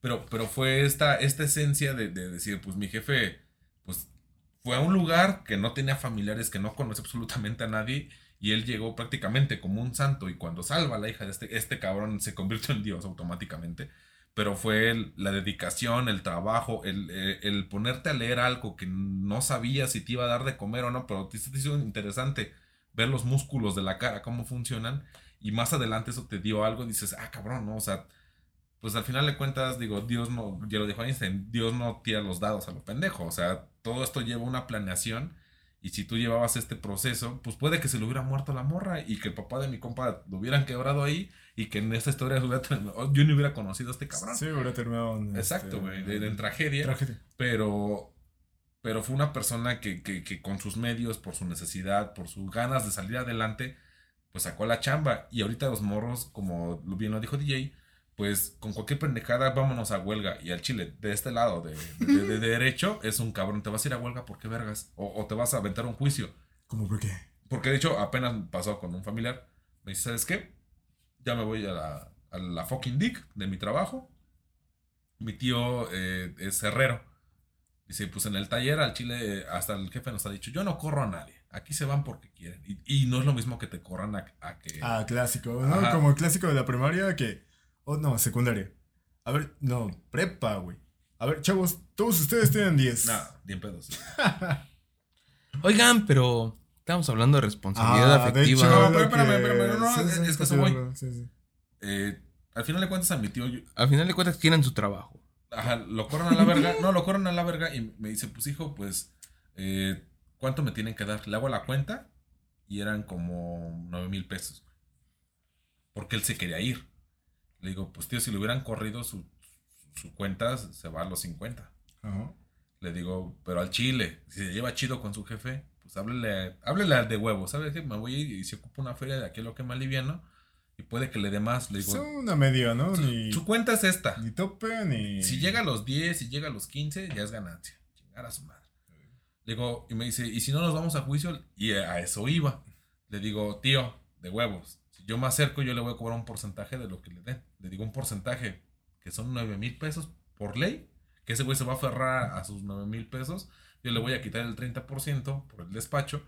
Pero, pero fue esta, esta esencia de, de decir, pues mi jefe, pues fue a un lugar que no tenía familiares, que no conoce absolutamente a nadie, y él llegó prácticamente como un santo, y cuando salva a la hija de este, este cabrón se convirtió en Dios automáticamente. Pero fue el- la dedicación, el trabajo, el, eh, el ponerte a leer algo que no sabías si te iba a dar de comer o no, pero te, te hizo interesante ver los músculos de la cara, cómo funcionan, y más adelante eso te dio algo, y dices, ah, cabrón, ¿no? O sea, pues al final de cuentas, digo, Dios no, ya lo dijo Einstein, Dios no tira los dados a lo pendejo. O sea, todo esto lleva una planeación. Y si tú llevabas este proceso, pues puede que se le hubiera muerto la morra y que el papá de mi compa lo hubieran quebrado ahí y que en esta historia hubiera terminado- yo no hubiera conocido a este cabrón. Sí, hubiera terminado en. Exacto, este, güey, de- en tragedia. Tragedia. Pero, pero fue una persona que, que, que con sus medios, por su necesidad, por sus ganas de salir adelante, pues sacó la chamba. Y ahorita los morros, como bien lo dijo DJ, pues con cualquier pendejada vámonos a huelga. Y al Chile, de este lado, de, de- de- de derecho, es un cabrón. Te vas a ir a huelga, ¿por qué vergas? O, o te vas a aventar un juicio. ¿Cómo por qué? Porque de hecho apenas pasó con un familiar. Me dice, ¿sabes qué? Ya me voy a la, a la fucking dick de mi trabajo. Mi tío eh, es herrero. Dice, pues en el taller al chile, hasta el jefe nos ha dicho, yo no corro a nadie. Aquí se van porque quieren. Y, y no es lo mismo que te corran a, a que... Ah, clásico, ¿no? Ajá. Como el clásico de la primaria que. Oh, no, secundaria. A ver, no, prepa, güey. A ver, chavos, todos ustedes tienen 10. No, bien pedos. Oigan, pero estamos hablando de responsabilidad Ah, de afectiva. hecho, No, pero espérame, espérame, no, sí, es- sí, es que eso voy. sí. Eh, al final de cuentas a mi tío, yo- Al final de cuentas quieren su trabajo. Ajá, lo corren a la verga. No, lo corren a la verga y me dice, pues hijo, pues, eh, ¿cuánto me tienen que dar? Le hago la cuenta y eran como nueve mil pesos. Porque él se quería ir. Le digo, pues tío, si le hubieran corrido su, su cuenta, se va a los 50. Ajá. Le digo, pero al chile, si se lleva chido con su jefe, pues háblele, háblele al de huevo. ¿Sabes qué? Me voy a ir y se ocupa una feria de aquí lo que me aliviano y puede que le dé más. Le digo, Son una media, ¿no? Ni, su cuenta es esta. ni tope, ni. Si llega a los 10, si llega a los 15, ya es ganancia. Chingar a su madre. Le digo, y me dice, ¿y si no nos vamos a juicio? Y a eso iba. Le digo, tío, de huevos. Si yo me acerco, yo le voy a cobrar un porcentaje de lo que le den. Le digo un porcentaje que son 9 mil pesos por ley. Que ese güey se va a aferrar a sus 9 mil pesos. Yo le voy a quitar el 30% por el despacho.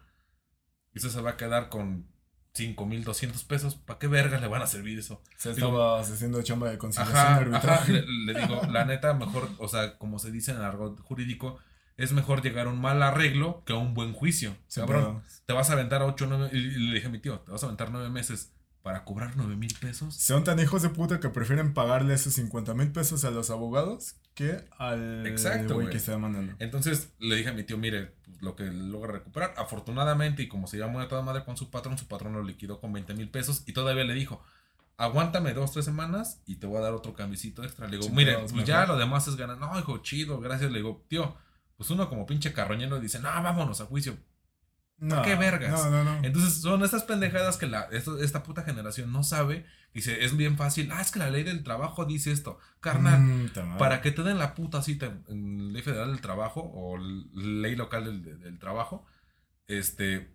Y eso se va a quedar con 5 mil 200 pesos. ¿Para qué vergas le van a servir eso? O sea, Digo, haciendo chamba de conciliación Ajá, arbitraje. le, le digo, la neta, mejor, o sea, como se dice en el argot jurídico, es mejor llegar a un mal arreglo que a un buen juicio. Sí, Cabrón, pero te vas a aventar 8, 9, y le dije a mi tío, te vas a aventar 9 meses para cobrar 9 mil pesos. Son tan hijos de puta que prefieren pagarle esos 50 mil pesos a los abogados que al Exacto, güey que está demandando. Entonces le dije a mi tío, mire, lo que logra recuperar, afortunadamente, y como se llama de toda madre con su patrón, su patrón lo liquidó con 20 mil pesos y todavía le dijo, aguántame dos, tres semanas y te voy a dar otro cambicito extra. Le digo, Sí, mire, pues mejor. ya lo demás es ganar. No, hijo, chido, gracias. Le digo, tío, pues uno como pinche carroñero dice, no, vámonos a juicio. No, qué vergas? No, no, no. Entonces son estas pendejadas que la, esto- esta puta generación no sabe. Dice, es bien fácil. Ah, es que la ley del trabajo dice esto. Carnal, Mm, para que te den la puta cita en ley federal del trabajo o ley local del, del trabajo, este,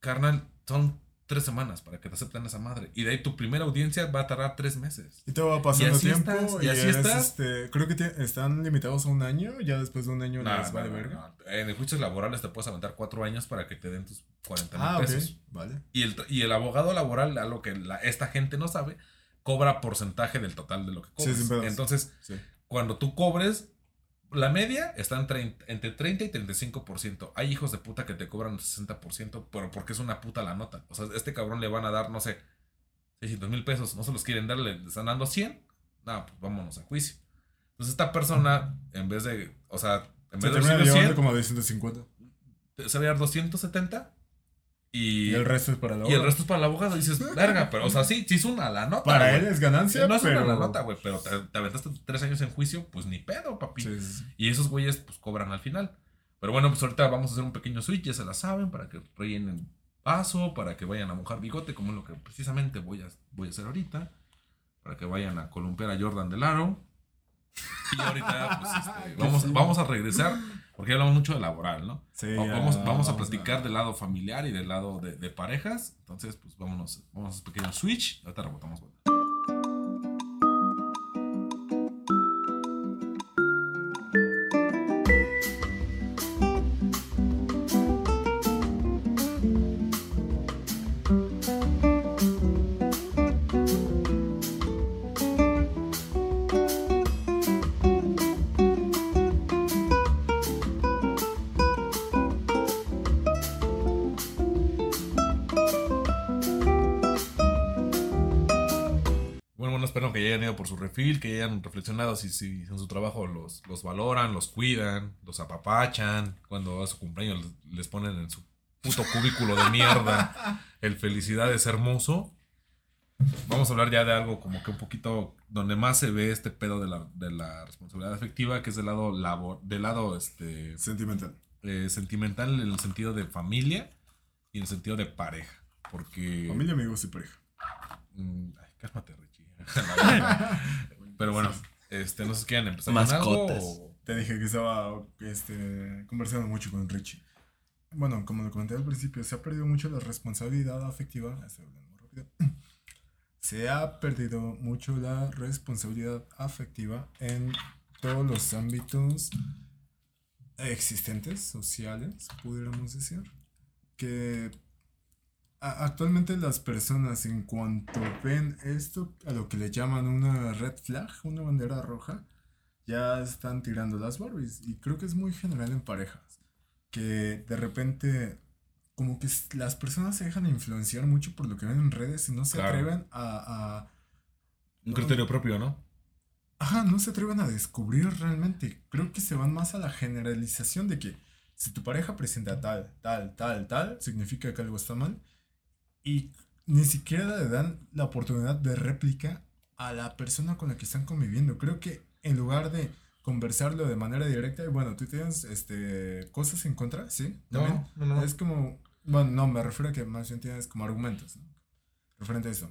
carnal, son tres semanas para que te acepten esa madre. Y de ahí tu primera audiencia va a tardar tres meses. Y te va pasando así tiempo estás, y y, así es, estás. este, creo que están limitados a un año, ya después de un año No, les no, vale no, verga. En juicios laborales te puedes aventar cuatro años para que te den tus 40 mil Ah, pesos. vale. Y el, y el abogado laboral, a lo que la- esta gente no sabe, cobra porcentaje del total de lo que cobras. Entonces, Sí. cuando tú cobres, la media está entre 30 y 35%. Hay hijos de puta que te cobran el 60%, pero porque es una puta la nota. O sea, a este cabrón le van a dar, no sé, 600 mil pesos. No se los quieren dar, le están dando 100. No, pues vámonos a juicio. Entonces, esta persona, en vez de, o sea, en Se vez de termina recibir llevando 100, como de 150. te- se va a dar 270. Y, Y el resto es para la y el resto es para el abogado. Dices, [laughs] verga, pero, o sea, sí, sí es una la nota. Para él es ganancia, no es pero... una la nota, güey, pero te, te aventaste tres años en juicio, pues ni pedo, papi. Sí, sí, sí. Y esos güeyes, pues cobran al final. Pero bueno, pues ahorita vamos a hacer un pequeño switch, ya se la saben, para que rellenen paso, para que vayan a mojar bigote, como es lo que precisamente voy a, voy a hacer ahorita. Para que vayan a columpiar a Jordan del Aro. Y ahorita, pues, este, vamos, vamos a regresar, porque hablamos mucho de laboral, ¿no? Sí, ya, vamos, vamos a platicar del lado familiar y del lado de, de parejas. Entonces, pues vámonos, vamos a hacer un pequeño switch. Ahorita rebotamos. Que ya hayan reflexionado si, si en su trabajo los, los valoran, los cuidan, los apapachan. Cuando a su cumpleaños les, les ponen en su puto cubículo de mierda [laughs] el felicidad es hermoso. Vamos a hablar ya de algo como que un poquito donde más se ve este pedo de la, de la responsabilidad afectiva, que es del lado labor, del lado este Sentimental. eh, sentimental en el sentido de familia y en el sentido de pareja. Porque. Familia, amigos y pareja. Mm, ay, cálmate, Richie. [laughs] Pero bueno, este, no sé si quieren empezar con algo. Mascotas. o- Te dije que estaba este, conversando mucho con Richie. Bueno, como lo comenté al principio, se ha perdido mucho la responsabilidad afectiva. [clears throat] Se ha perdido mucho la responsabilidad afectiva en todos los ámbitos existentes, sociales, pudiéramos decir. Que actualmente las personas en cuanto ven esto, a lo que le llaman una red flag, una bandera roja, ya están tirando las Barbies. Y creo que es muy general en parejas. Que de repente, como que las personas se dejan influenciar mucho por lo que ven en redes y no se Claro. atreven a, a- Un criterio propio, ¿no? Ajá, no se atreven a descubrir realmente. Creo que se van más a la generalización de que si tu pareja presenta tal, tal, tal, tal, significa que algo está mal. Y ni siquiera le dan la oportunidad de réplica a la persona con la que están conviviendo. Creo que en lugar de conversarlo de manera directa, y bueno, tú tienes este, cosas en contra, ¿sí? También. no, no. Es como, bueno, no, me refiero a que más bien tienes como argumentos, ¿no? Referente a eso.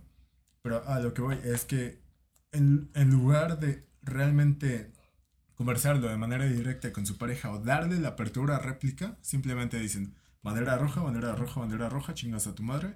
Pero a lo que voy es que en, en lugar de realmente conversarlo de manera directa con su pareja o darle la apertura a réplica, simplemente dicen bandera roja, bandera roja, bandera roja, chingas a tu madre.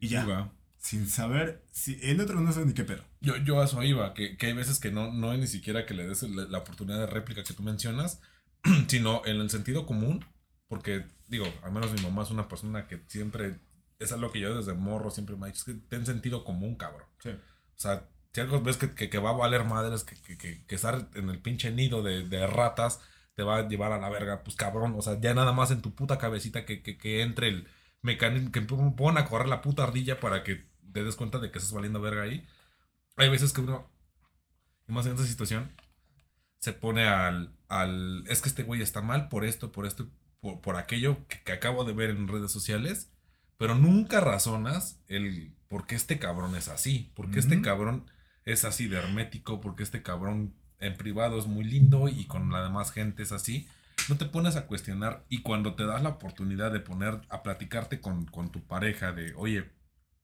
Y ya, sin saber si el otro no sabe ni qué pedo. Yo, yo a eso iba, que, que hay veces que no, no es ni siquiera que le des la, la oportunidad de réplica que tú mencionas, [clears throat] sino en el sentido común, porque digo, al menos mi mamá es una persona que siempre, es algo que yo desde morro siempre me ha dicho, es que ten sentido común, cabrón. Sí. O sea, si algo ves que, que, que va a valer madres, que, que, que, que estar en el pinche nido de, de ratas te va a llevar a la verga, pues cabrón, o sea, ya nada más en tu puta cabecita que, que, que entre el mecanismo, que pongan a correr la puta ardilla para que te des cuenta de que estás valiendo verga ahí. Hay veces que uno, y más en esta situación, se pone al, al es que este güey está mal por esto, por esto, por, por aquello que, que acabo de ver en redes sociales, pero nunca razonas el por qué este cabrón es así, por qué este cabrón es así de hermético, porque este cabrón en privado es muy lindo y con la demás gente es así. No te pones a cuestionar y cuando te das la oportunidad de poner a platicarte con, con tu pareja de, oye,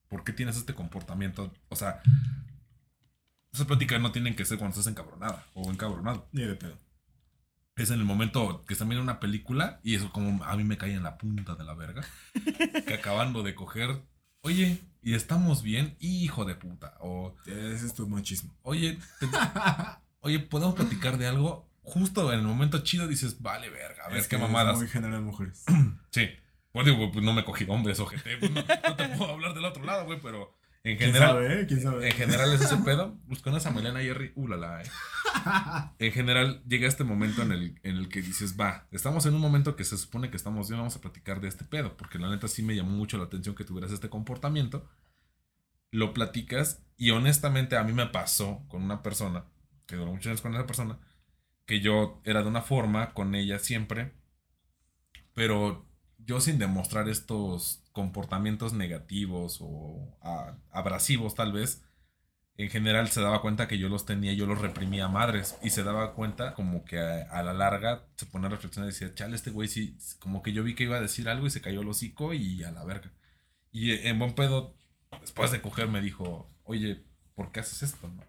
¿por qué tienes este comportamiento? O sea, esas pláticas no tienen que ser cuando estás encabronada o encabronado. Ni de pedo. Es en el momento que están viendo una película y eso como a mí me cae en la punta de la verga. que [laughs] acabando de coger, oye, ¿y estamos bien? Hijo de puta. O, Ese es tu machismo. oye, te- oye, ¿podemos platicar de algo? Justo en el momento chido dices, vale, verga, a ver Es qué que es mamadas. Muy general mujeres. [clears throat] Sí. Pues digo, pues no me cogí hombres, ojete. Pues no, no te puedo hablar del otro lado, güey, pero en ¿Quién general. sabe, eh? ¿Quién sabe? En general es ese pedo. Pues con esa Melena Jerry, ulala, eh. [laughs] En general llega este momento en el, en el que dices, va, estamos en un momento que se supone que estamos bien, vamos a platicar de este pedo. Porque la neta sí me llamó mucho la atención que tuvieras este comportamiento. Lo platicas y honestamente a mí me pasó con una persona, que duró muchos años con esa persona, que yo era de una forma con ella siempre, pero yo sin demostrar estos comportamientos negativos o a- abrasivos tal vez, en general se daba cuenta que yo los tenía, yo los reprimía a madres y se daba cuenta como que a, a la larga se pone a reflexionar y decía, chale, este güey sí, como que yo vi que iba a decir algo y se cayó el hocico y a la verga. Y en buen pedo, después de coger me dijo, oye, ¿por qué haces esto? no?".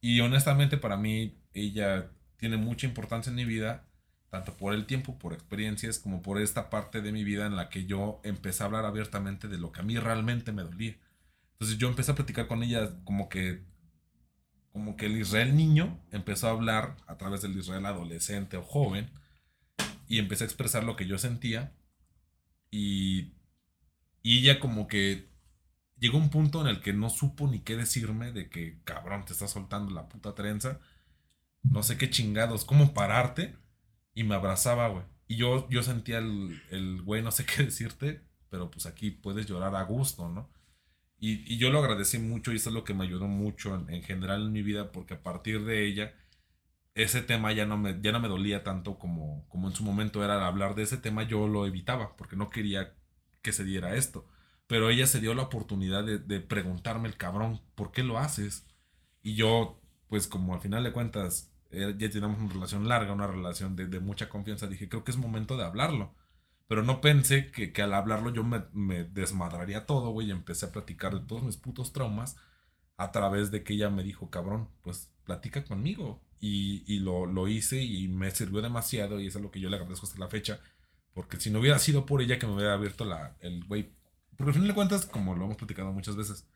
Y honestamente para mí ella tiene mucha importancia en mi vida, tanto por el tiempo, por experiencias, como por esta parte de mi vida en la que yo empecé a hablar abiertamente de lo que a mí realmente me dolía. Entonces yo empecé a platicar con ella como que como que el Israel niño empezó a hablar a través del Israel adolescente o joven y empecé a expresar lo que yo sentía y y ella como que llegó un punto en el que no supo ni qué decirme de que cabrón te está soltando la puta trenza no sé qué chingados cómo pararte y me abrazaba güey y yo yo sentía el el güey no sé qué [laughs] decirte pero pues aquí puedes llorar a gusto no Y, y yo lo agradecí mucho y eso es lo que me ayudó mucho en, en general en mi vida porque a partir de ella ese tema ya no me, ya no me dolía tanto como, como en su momento era hablar de ese tema, yo lo evitaba porque no quería que se diera esto. Pero ella se dio la oportunidad de, de preguntarme el cabrón, ¿por qué lo haces? Y yo, pues como al final de cuentas, eh, ya tenemos una relación larga, una relación de, mucha confianza, dije, creo que es momento de hablarlo. Pero no pensé que, que al hablarlo yo me, me desmadraría todo, güey, y empecé a platicar de todos mis putos traumas a través de que ella me dijo, cabrón, pues platica conmigo. Y, y lo, lo hice y me sirvió demasiado y es lo que yo le agradezco hasta la fecha. Porque si no hubiera sido por ella que me hubiera abierto la, el güey. Porque al final de cuentas, como lo hemos platicado muchas veces,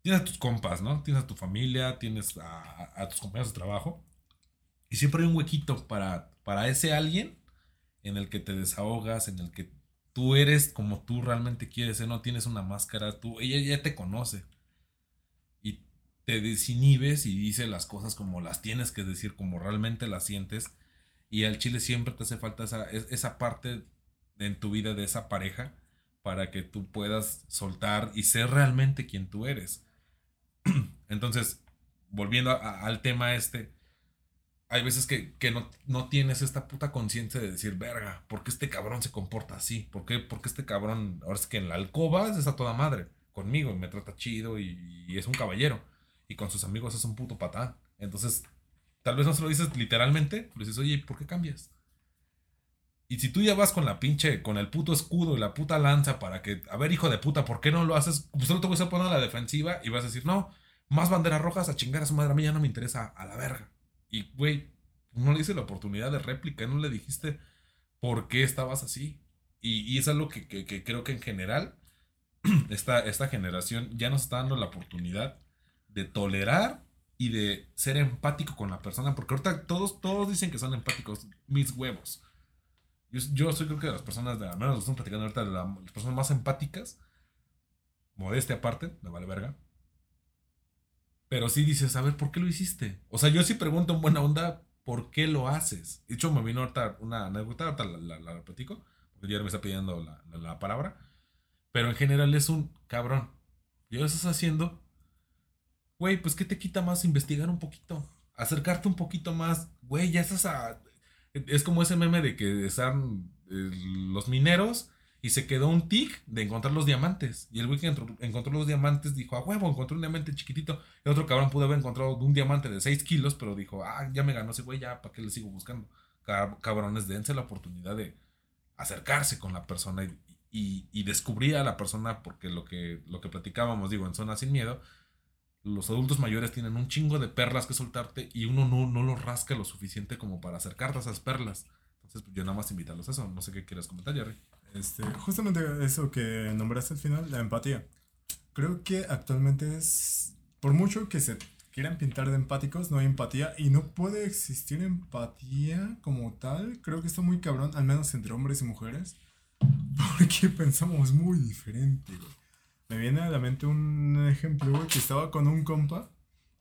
tienes a tus compas, ¿no? Tienes a tu familia, tienes a, a tus compañeros de trabajo. Y siempre hay un huequito para, para ese alguien en el que te desahogas, en el que tú eres como tú realmente quieres ser, no tienes una máscara, tú, ella ya te conoce. Y te desinhibes y dice las cosas como las tienes que decir, como realmente las sientes. Y al chile siempre te hace falta esa, es- esa parte en tu vida de esa pareja para que tú puedas soltar y ser realmente quien tú eres. [clears throat] Entonces, volviendo al tema este, hay veces que, que no, no tienes esta puta conciencia de decir, verga, ¿por qué este cabrón se comporta así? ¿Por qué, por qué este cabrón, ahora es que en la alcoba es a toda madre, conmigo, y me trata chido y, es un caballero, y con sus amigos es un puto patán? Entonces, tal vez no se lo dices literalmente, pero dices, oye, ¿por qué cambias? Y si tú ya vas con la pinche, con el puto escudo y la puta lanza para que, a ver, hijo de puta, ¿por qué no lo haces? Pues solo te vas a poner a la defensiva y vas a decir, no, más banderas rojas a chingar a su madre, a ya no me interesa a la verga. Y, güey, no le hice la oportunidad de réplica, no le dijiste por qué estabas así. Y, y es algo que, que- creo que en general [clears throat] esta, esta generación ya nos está dando la oportunidad de tolerar y de ser empático con la persona, porque ahorita todos, todos dicen que son empáticos, mis huevos. Yo, yo soy creo que de las personas, de, al menos lo estamos platicando ahorita, de la- las personas más empáticas, modestia aparte, me vale verga. Pero sí dices, a ver, ¿por qué lo hiciste? O sea, yo sí pregunto en buena onda, ¿por qué lo haces? De hecho, me vino ahorita una anécdota, ahorita la, la, la platico, porque ya me está pidiendo la, la palabra. Pero en general es un cabrón. ¿Y lo estás haciendo? Güey, pues ¿qué te quita más investigar un poquito? Acercarte un poquito más. Güey, ya estás a... Es como ese meme de que están eh, los mineros y se quedó un tic de encontrar los diamantes. Y el güey que entró- encontró los diamantes dijo, a huevo, encontré un diamante chiquitito. El otro cabrón pudo haber encontrado un diamante de 6 kilos, pero dijo, ah, ya me ganó ese güey, ya, ¿para qué le sigo buscando? Cab- Cabrones, dense la oportunidad de acercarse con la persona y, y- descubrir a la persona, porque lo que, lo que platicábamos, digo, en Zona Sin Miedo, los adultos mayores tienen un chingo de perlas que soltarte y uno no, no los rasca lo suficiente como para acercarte a esas perlas. Entonces, pues, yo nada más invitarlos a eso. No sé qué quieras comentar, Jerry. Este, justamente eso que nombraste al final, la empatía. Creo que actualmente es, por mucho que se quieran pintar de empáticos, no hay empatía y no puede existir empatía como tal. Creo que está muy cabrón, al menos entre hombres y mujeres, [laughs] porque pensamos muy diferente. güey. Me viene a la mente un ejemplo, güey, que estaba con un compa,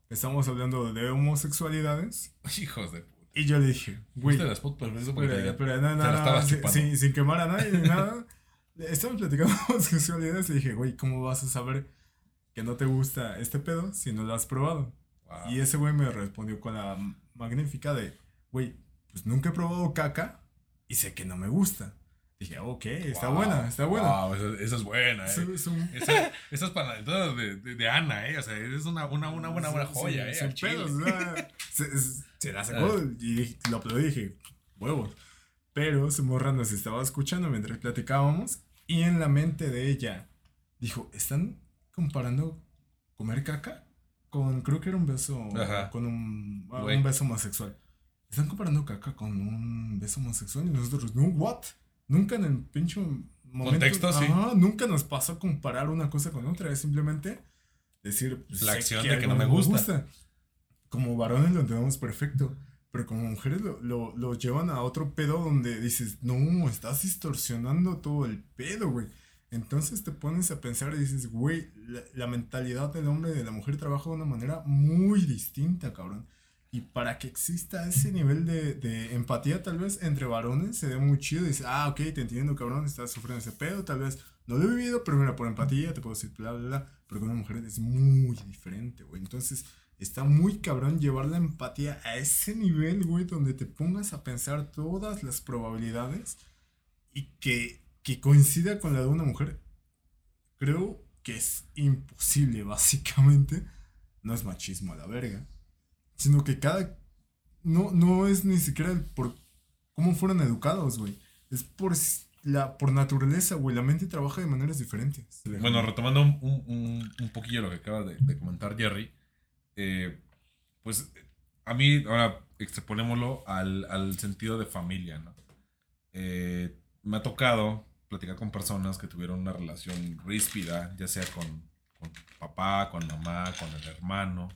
estábamos hablando de homosexualidades, [laughs] Hijos de. Y yo le dije, güey, ¿Viste el spot para que pero, pero no, no, "Te la no, sin, chupando"? sin- sin quemar a nadie ni nada. Estamos platicando [laughs] homosexualidades y dije, güey, ¿cómo vas a saber que no te gusta este pedo si no lo has probado? Wow. Y ese güey me respondió con la magnífica de, güey, pues nunca he probado caca y sé que no me gusta. Dije, ok, está Wow. buena, está buena. Wow, esa, esa es buena, eh. un- Esa, esa es para de, de, de Ana, eh. O sea, es una, una, una buena, buena joya, eh. sin al chile. pedos, o sea, [laughs] se, se- la sacó y dije- lo aplaudí y dije, huevos. Pero su morra nos estaba escuchando mientras platicábamos y en la mente de ella dijo, ¿están comparando comer caca con, creo que era un beso, Ajá. con un, ah, un beso homosexual? ¿Están comparando caca con un beso homosexual? Y nosotros, no, what? Nunca en el pinche momento. Contexto, sí. Nunca nos pasó comparar una cosa con otra. Es simplemente decir. pues, La acción de que no me gusta. Como varones lo entendemos perfecto. Pero como mujeres lo, lo, lo llevan a otro pedo donde dices, no, estás distorsionando todo el pedo, güey. Entonces te pones a pensar y dices, güey, la, la mentalidad del hombre y de la mujer trabaja de una manera muy distinta, cabrón. Y para que exista ese nivel de, de empatía, tal vez entre varones, se ve muy chido. Dice, ah, ok, te entiendo, cabrón, estás sufriendo ese pedo. Tal vez no lo he vivido, pero mira, por empatía te puedo decir, bla, bla, bla. Pero con una mujer es muy diferente, güey. Entonces, está muy cabrón llevar la empatía a ese nivel, güey, donde te pongas a pensar todas las probabilidades y que, que coincida con la de una mujer. Creo que es imposible, [laughs] básicamente. No es machismo a la verga sino que cada... No, no es ni siquiera por cómo fueron educados, güey. Es por, la, por naturaleza, güey. La mente trabaja de maneras diferentes. Bueno, retomando un, un, un poquillo lo que acaba de, de comentar Jerry, eh, pues a mí, ahora extrapolémoslo al, al sentido de familia, ¿no? Eh, me ha tocado platicar con personas que tuvieron una relación ríspida, ya sea con, con papá, con mamá, con el hermano,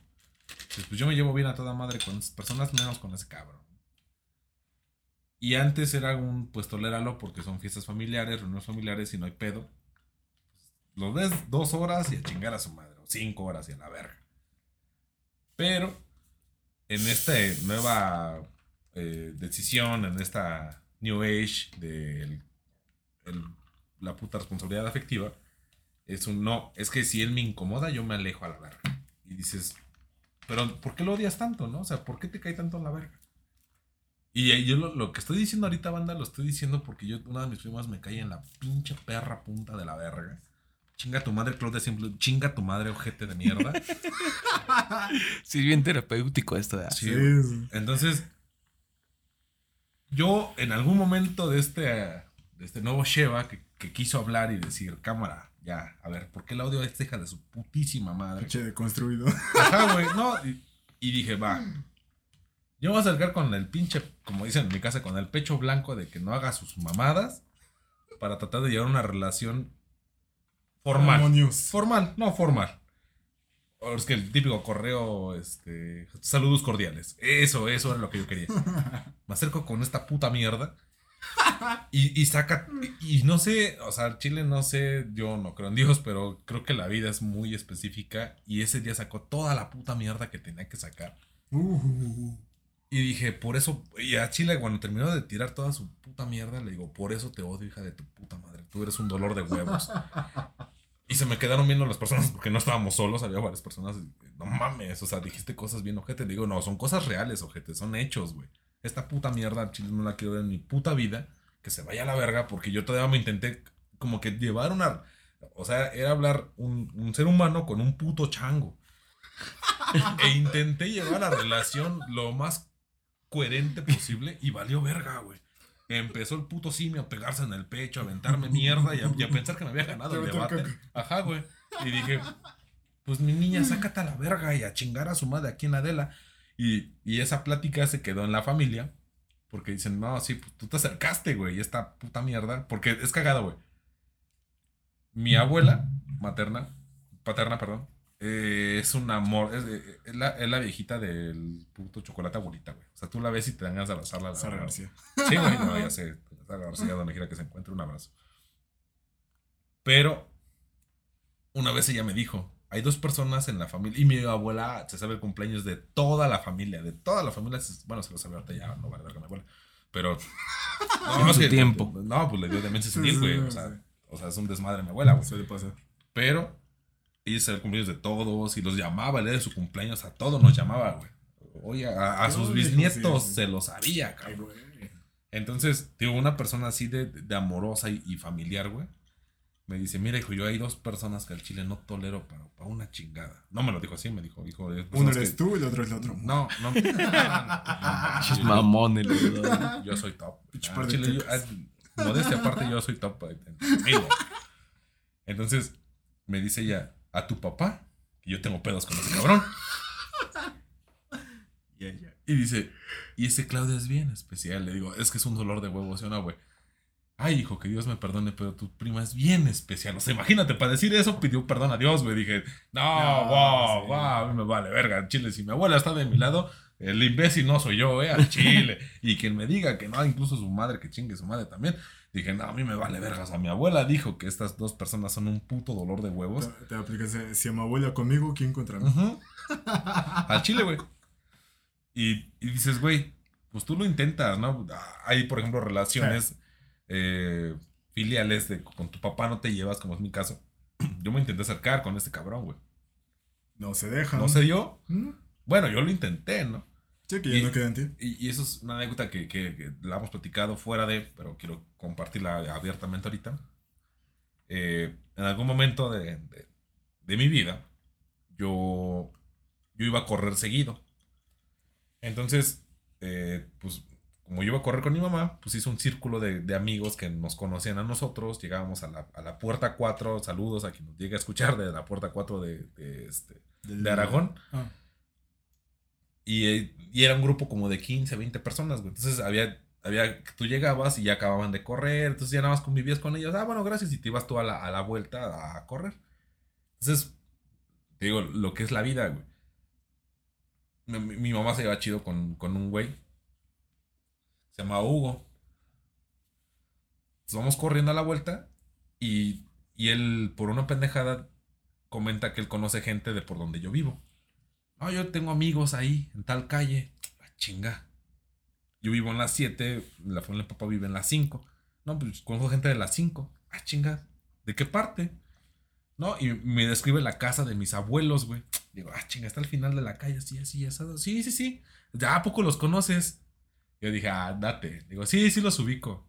pues yo me llevo bien a toda madre con esas personas, menos con ese cabrón. Y antes era un, pues toléralo porque son fiestas familiares, reuniones familiares y no hay pedo. Lo ves dos horas y a chingar a su madre, o cinco horas y a la verga. Pero en esta nueva eh, decisión, en esta New Age de la puta responsabilidad afectiva, es un no, es que si él me incomoda, yo me alejo a la verga. Y dices, pero, ¿por qué lo odias tanto, no? O sea, ¿por qué te cae tanto en la verga? Y yo lo, que estoy diciendo ahorita, banda, lo estoy diciendo porque yo, una de mis primas me cae en la pinche perra punta de la verga. Chinga tu madre, Claudia, siempre. Chinga tu madre, ojete de mierda. [laughs] sí, bien terapéutico esto de sí, Entonces, yo en algún momento de este, de este nuevo Sheva que, que quiso hablar y decir, cámara, ya, a ver, ¿por qué el audio es hija de su putísima madre? Che, deconstruido. Ajá, güey, no. [laughs] Y, dije, va. Yo voy a acercar con el pinche, como dicen en mi casa, con el pecho blanco de que no haga sus mamadas para tratar de llevar una relación formal. Formal, no formal. Es que el típico correo, este, saludos cordiales. Eso, eso era lo que yo quería. [laughs] Me acerco con esta puta mierda [laughs] y, y, saca, y, no sé, o sea, Chile no sé, yo no creo en Dios, pero creo que la vida es muy específica y ese día sacó toda la puta mierda que tenía que sacar. Uh. Y dije, por eso, y a Chile cuando terminó de tirar toda su puta mierda, le digo, por eso te odio, hija de tu puta madre, tú eres un dolor de huevos. y se me quedaron viendo las personas porque no estábamos solos, había varias personas, no mames, o sea, dijiste cosas bien, ojete, le digo, no, son cosas reales, ojete, son hechos, güey esta puta mierda Chile no la quiero ver en mi puta vida, que se vaya a la verga, porque yo todavía me intenté como que llevar una... O sea, era hablar un, ser humano con un puto chango. e intenté llevar la relación lo más coherente posible y valió verga, güey. Empezó el puto simio a pegarse en el pecho, a aventarme mierda y a, pensar que me había ganado el debate. Ajá, güey. Y dije, pues mi niña, sácate a la verga y a chingar a su madre aquí en Adela. Y, y esa plática se quedó en la familia. Porque dicen, no, sí, pues, tú te acercaste, güey, esta puta mierda. Porque es cagado, güey. Mi abuela materna, paterna, perdón, eh, es un amor. Es, la, es, la, viejita del puto chocolate abuelita, güey. O sea, tú la ves y te dan ganas de abrazarla. Sara García. Sí, güey, no, ya [laughs] sé. Sara García, donde quiera que se encuentre, un abrazo. Pero, una vez ella me dijo, hay dos personas en la familia. Y mi abuela se sabe el cumpleaños de toda la familia. De toda la familia. Bueno, se lo sabe ahorita ya, no va a ver con mi abuela. Pero. [laughs] No, no es tiempo. No, pues le dio demencia senil, güey. O sea, o sea, es un desmadre mi abuela, güey. Suele pasar. Pero ella sabe el cumpleaños de todos y los llamaba, día de su cumpleaños a todos nos llamaba, güey. Oye, a, sus bisnietos se lo sabía, cabrón. Entonces, digo, una persona así de, de amorosa y, y familiar, güey me dice, mira, hijo, yo hay dos personas que al chile no tolero para, para una chingada. No me lo dijo así, me dijo, hijo. Uno eres tú y el otro es el otro. No, no. [laughs] Es mamón el Yo soy top. Ah, chile, yo, ah, modestia aparte, yo soy top. Entonces, me dice ella, a tu papá, que yo tengo pedos con ese cabrón. Y dice, y ese Claudio es bien especial. Le digo, es que es un dolor de huevos, ¿sí o no, güey? Ay, hijo, que Dios me perdone, pero tu prima es bien especial. O sea, imagínate, para decir eso pidió perdón a Dios, güey. Dije, no, wow, wow, a mí me vale verga. Chile, si mi abuela está de mi lado, el imbécil no soy yo, eh, al Chile. [laughs] y quien me diga que no, incluso su madre, que chingue su madre también. Dije, no, a mí me vale verga. O sea, mi abuela dijo que estas dos personas son un puto dolor de huevos. Te, aplicas, si a mi abuela conmigo, ¿quién contra mí? [laughs] al Chile, güey. Y, y dices, güey, pues tú lo intentas, ¿no? Hay, por ejemplo, relaciones eh, filiales de con tu papá no te llevas, como es mi caso. [clears throat] Yo me intenté acercar con este cabrón, güey. No se deja. ¿No se dio? ¿Mm? Bueno, yo lo intenté, ¿no? Sí, que Y- no queda en ti. Y, y eso es una anécdota que, que- que la hemos platicado fuera de, pero quiero compartirla abiertamente ahorita. Eh, en algún momento de, de- de mi vida, yo, yo iba a correr seguido. Entonces, eh, pues como yo iba a correr con mi mamá, pues hice un círculo de, de amigos que nos conocían a nosotros. Llegábamos a la, a la puerta 4, saludos a quien nos llegue a escuchar de la puerta 4 de, de, este, de Aragón. Ah. Y, y era un grupo como de 15, 20 personas, güey. Entonces había, había, tú llegabas y ya acababan de correr, entonces ya nada más convivías con ellos. Ah, bueno, gracias. Y te ibas tú a la, a la vuelta a correr. Entonces, te digo, lo que es la vida, güey. Mi, mi- mamá se lleva chido con, con un güey. Se llama Hugo. Vamos corriendo a la vuelta y, y él, por una pendejada, comenta que él conoce gente de por donde yo vivo. No, yo tengo amigos ahí, en tal calle. Ah, chinga. Yo vivo en las 7, la familia de papá vive en las 5. No, pues conozco gente de las 5. Ah, chinga. ¿De qué parte? No, y me describe la casa de mis abuelos, güey. Digo, ah, chinga, está al final de la calle, así, así. Sí, sí, sí. ¿Ya a poco los conoces? Yo dije, ah, date. Digo, sí, sí los ubico.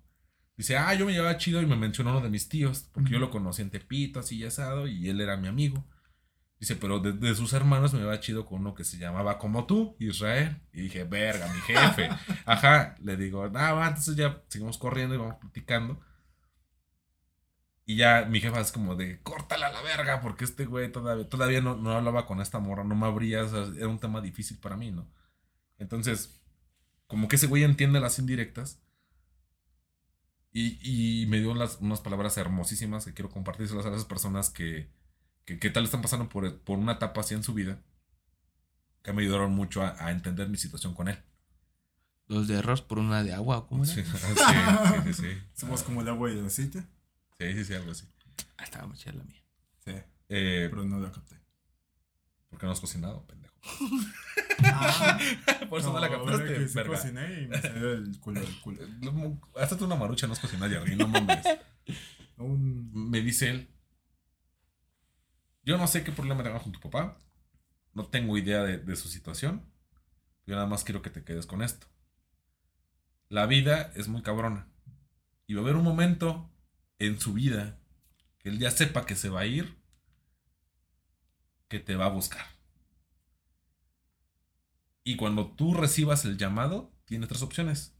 Dice, ah, yo me llevaba chido y me mencionó uno de mis tíos, porque yo lo conocí en Tepito, así, asado, y él era mi amigo. Dice, pero de, de sus hermanos me iba chido con uno que se llamaba como tú, Israel. Y dije, verga, mi jefe. [laughs] Ajá, le digo, va, entonces ya seguimos corriendo y vamos platicando. Y ya mi jefa es como de, córtala a la verga, porque este güey todavía, todavía no, no hablaba con esta morra, no me abría, o sea, era un tema difícil para mí, ¿no? Entonces, como que ese güey entiende las indirectas. Y, y me dio las, unas palabras hermosísimas que quiero compartírselas a esas personas que, que, que tal están pasando por, por una etapa así en su vida, que me ayudaron mucho a, a entender mi situación con él. Dos de arroz por una de agua, ¿cómo era? Sí, [laughs] sí, sí, sí. [laughs] Somos como el agua y el aceite. Sí, sí, sí, algo así. Ah, estaba muy chida la mía. Sí, Eh, pero no la capté. ¿Por qué no has cocinado, pendejo? Ah, Por eso no, la ahora captaste, que sí verga. cociné y me salió el culo del culo. Hazte una marucha, no has cocinado, Jerry, no mames. Un... Me dice él, yo no sé qué problema tengas con tu papá, no tengo idea de, de su situación, yo nada más quiero que te quedes con esto. La vida es muy cabrona y va a haber un momento en su vida que él ya sepa que se va a ir, que te va a buscar. Y cuando tú recibas el llamado, tienes tres opciones.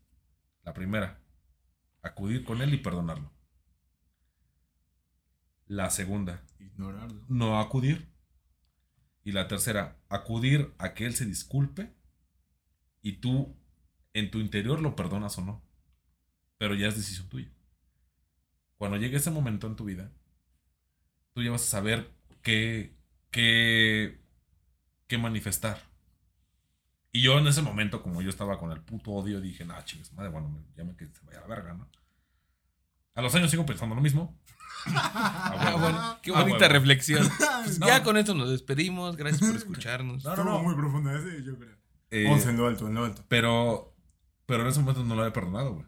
La primera, acudir con él y perdonarlo. La segunda, Ignorarlo. no acudir. Y la tercera, acudir a que él se disculpe y tú en tu interior lo perdonas o no. Pero ya es decisión tuya. Cuando llegue ese momento en tu vida, tú ya vas a saber qué, qué, qué manifestar. Y yo en ese momento, como yo estaba con el puto odio, dije, nah, chingues, madre, bueno, ya me que se vaya a la verga, ¿no? A los años sigo pensando lo mismo. [laughs] Ah, bueno, qué Ah, bonita huevo. reflexión. [laughs] Pues No. Ya con esto nos despedimos. Gracias por escucharnos. No, no, no. muy profundo ese, yo creo. Eh, Once en lo alto, en lo alto. Pero, pero en ese momento no lo había perdonado, güey.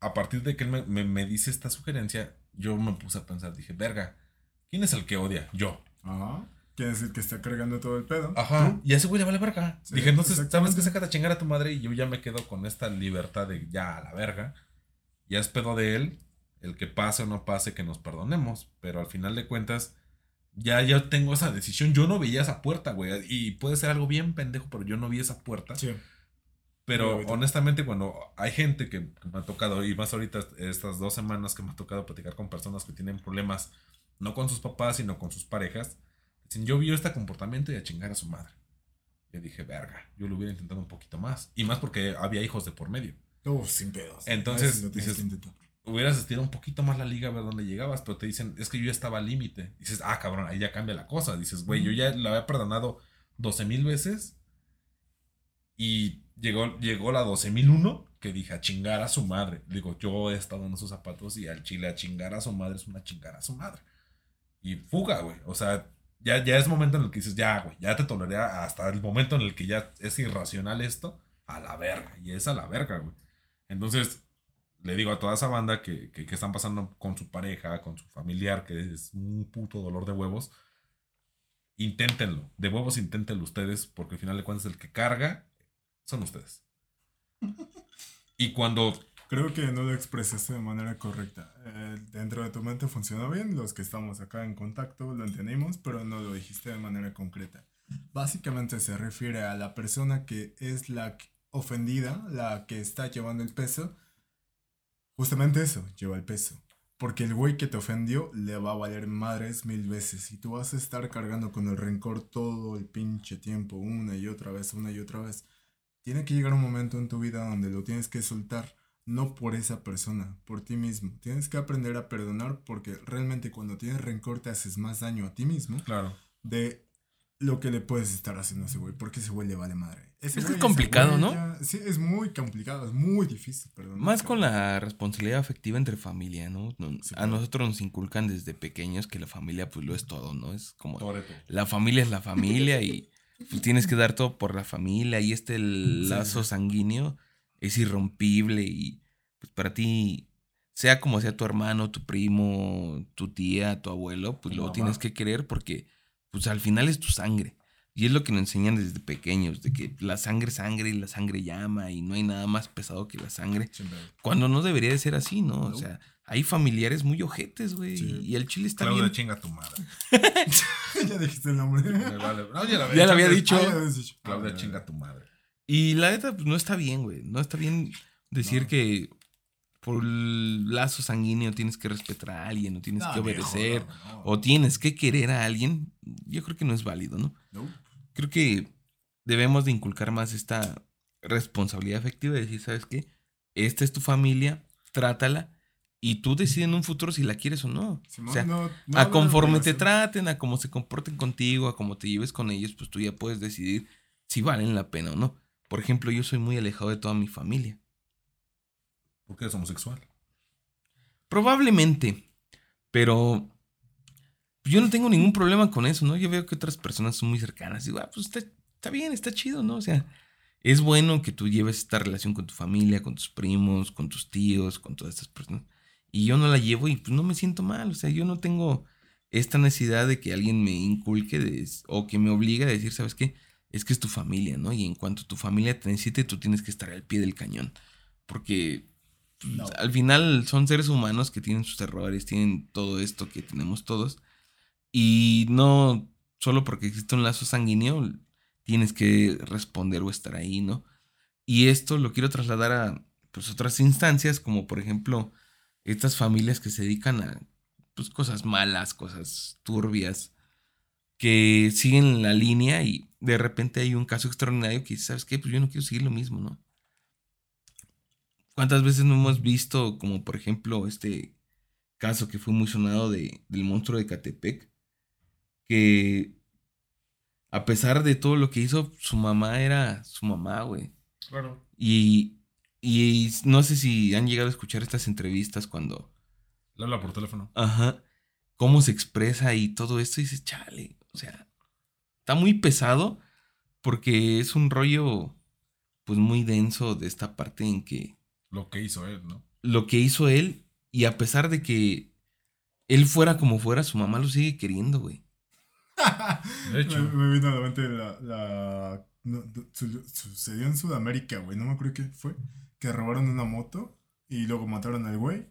A partir de que él me, me- me dice esta sugerencia, yo me puse a pensar, dije, verga, ¿quién es el que odia? Yo. Ajá. Quiere decir que está cargando todo el pedo. Ajá. ¿Tú? Y ese güey le vale verga. Sí, dije, entonces, ¿sabes qué? Sácate a chingar a tu madre y yo ya me quedo con esta libertad de ya a la verga. Ya es pedo de él, el que pase o no pase, que nos perdonemos. Pero al final de cuentas, ya yo tengo esa decisión. Yo no veía esa puerta, güey. Y puede ser algo bien pendejo, pero yo no vi esa puerta. Sí. Pero honestamente, cuando hay gente que, que me ha tocado, y más ahorita estas dos semanas que me ha tocado platicar con personas que tienen problemas, no con sus papás, sino con sus parejas, dicen, yo vi este comportamiento y a chingar a su madre. Yo dije, verga, yo lo hubiera intentado un poquito más. Y más porque había hijos de por medio. Uf, sin pedos. Entonces, dices-. Hubieras estirado un poquito más la liga a ver dónde llegabas, pero te dicen, es que yo ya estaba al límite. Dices, ah, cabrón, ahí ya cambia la cosa. Dices, güey, yo ya lo había perdonado 12 mil veces y llegó, llegó la 12.001 que dije a chingar a su madre. Digo, yo he estado en esos zapatos y al chile a chingar a su madre es una chingar a su madre. Y fuga, güey. O sea, Ya, ya es momento en el que dices, ya, güey, ya te toleré hasta el momento en el que ya es irracional esto, a la verga. Y es a la verga, güey. Entonces, le digo a toda esa banda que, que, que están pasando con su pareja, con su familiar, que es un puto dolor de huevos, inténtenlo. De huevos inténtenlo ustedes, porque al final de cuentas el que carga son ustedes. Y cuando Creo que no lo expresaste de manera correcta. Eh, dentro de tu mente funciona bien, los que estamos acá en contacto lo entendimos, pero no lo dijiste de manera concreta. Básicamente se refiere a la persona que es la ofendida, la que está llevando el peso. Justamente eso, lleva el peso. Porque el güey que te ofendió le va a valer madres mil veces. Y tú vas a estar cargando con el rencor todo el pinche tiempo, una y otra vez, una y otra vez. Tiene que llegar un momento en tu vida donde lo tienes que soltar no por esa persona, por ti mismo. Tienes que aprender a perdonar porque realmente cuando tienes rencor te haces más daño a ti mismo Claro. de lo que le puedes estar haciendo a ese güey, porque ese güey le vale madre. Ese Es que es complicado, ¿no? ya- sí, es muy complicado, es muy difícil, perdón. Más con la responsabilidad afectiva entre familia, ¿no? Sí, a claro. nosotros nos inculcan desde pequeños que la familia pues lo es todo, ¿no? Es como Toreto. la familia es la familia y [laughs] pues, tienes que dar todo por la familia y este el lazo sí. sanguíneo es irrompible y pues para ti sea como sea tu hermano, tu primo, tu tía, tu abuelo, pues Tu lo mamá. tienes que querer porque pues al final es tu sangre. Y es lo que nos enseñan desde pequeños, de que la sangre es sangre y la sangre llama y no hay nada más pesado que la sangre. Siempre. Cuando no debería de ser así, ¿no? O sea, hay familiares muy ojetes, güey. Sí. Y el chile está Claudia, bien. chinga tu madre. [laughs] [laughs] ya dijiste el nombre. Vale. No, ya, la Ya lo había dicho. Ah, ya lo habías dicho. Claudia, chinga tu madre. Y la neta, pues no está bien, güey. No está bien decir No. que por el lazo sanguíneo tienes que respetar a alguien o tienes No, que obedecer o tienes que querer a alguien. Yo creo que no es válido, ¿no? No. Creo que debemos de inculcar más esta responsabilidad afectiva de decir, ¿sabes qué? Esta es tu familia, trátala y tú decides en un futuro si la quieres o no. Simón, o sea, no- no a conforme te traten, a cómo se comporten contigo, a cómo te lleves con ellos, pues tú ya puedes decidir si valen la pena o no. Por ejemplo, yo soy muy alejado de toda mi familia. ¿Por qué eres homosexual? Probablemente, pero yo no tengo ningún problema con eso, ¿no? Yo veo que otras personas son muy cercanas y digo, ah, pues está, está bien, está chido, ¿no? O sea, es bueno que tú lleves esta relación con tu familia, con tus primos, con tus tíos, con todas estas personas. Y yo no la llevo y pues no me siento mal, o sea, yo no tengo esta necesidad de que alguien me inculque de- o que me obligue a decir, ¿sabes qué? Es que es tu familia, ¿no? Y en cuanto tu familia te necesite, tú tienes que estar al pie del cañón. Porque pues, No. al final son seres humanos que tienen sus errores, tienen todo esto que tenemos todos. Y no solo porque existe un lazo sanguíneo, tienes que responder o estar ahí, ¿no? Y esto lo quiero trasladar a pues, otras instancias, como por ejemplo estas familias que se dedican a pues, cosas malas, cosas turbias, que siguen la línea y de repente hay un caso extraordinario que dices, ¿sabes qué? Pues yo no quiero seguir lo mismo, ¿no? ¿Cuántas veces no hemos visto, como por ejemplo, este caso que fue muy sonado de, del monstruo de Catepec? Que a pesar de todo lo que hizo, su mamá era su mamá, güey. Claro. Y, y no sé si han llegado a escuchar estas entrevistas cuando, Le habla por teléfono. ajá, cómo se expresa y todo esto, y dices, chale, o sea, está muy pesado porque es un rollo, pues muy denso de esta parte en que Lo que hizo él, ¿no? lo que hizo él y a pesar de que él fuera como fuera, su mamá lo sigue queriendo, güey. [laughs] De hecho. Me, me vino a la mente la. la no, su- sucedió en Sudamérica, güey. No me acuerdo qué fue. Que robaron una moto y luego mataron al güey.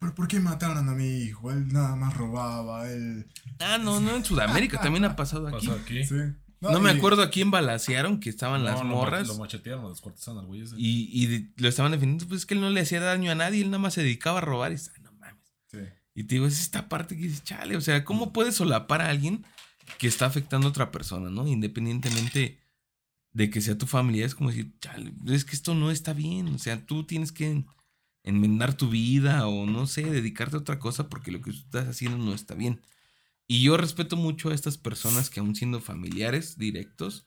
¿Pero por qué mataron a mi hijo? Él nada más robaba, él. Ah, no, no, en Sudamérica [laughs] también ha pasado aquí. Pasó aquí. Sí. No me y- acuerdo a quién balacearon, que estaban No, las morras. Lo machetearon, lo descuartizaron al güey ese. Y, y de- lo estaban defendiendo, pues es que él no le hacía daño a nadie, él nada más se dedicaba a robar. Y "Ay, no mames. Sí. Y te digo, es esta parte que dices, chale, o sea, ¿cómo puedes solapar a alguien que está afectando a otra persona, ¿no? Independientemente de que sea tu familia, es como decir, chale, es que esto no está bien, o sea, tú tienes que enmendar tu vida o no sé, dedicarte a otra cosa porque lo que tú estás haciendo no está bien. Y yo respeto mucho a estas personas que aún siendo familiares directos,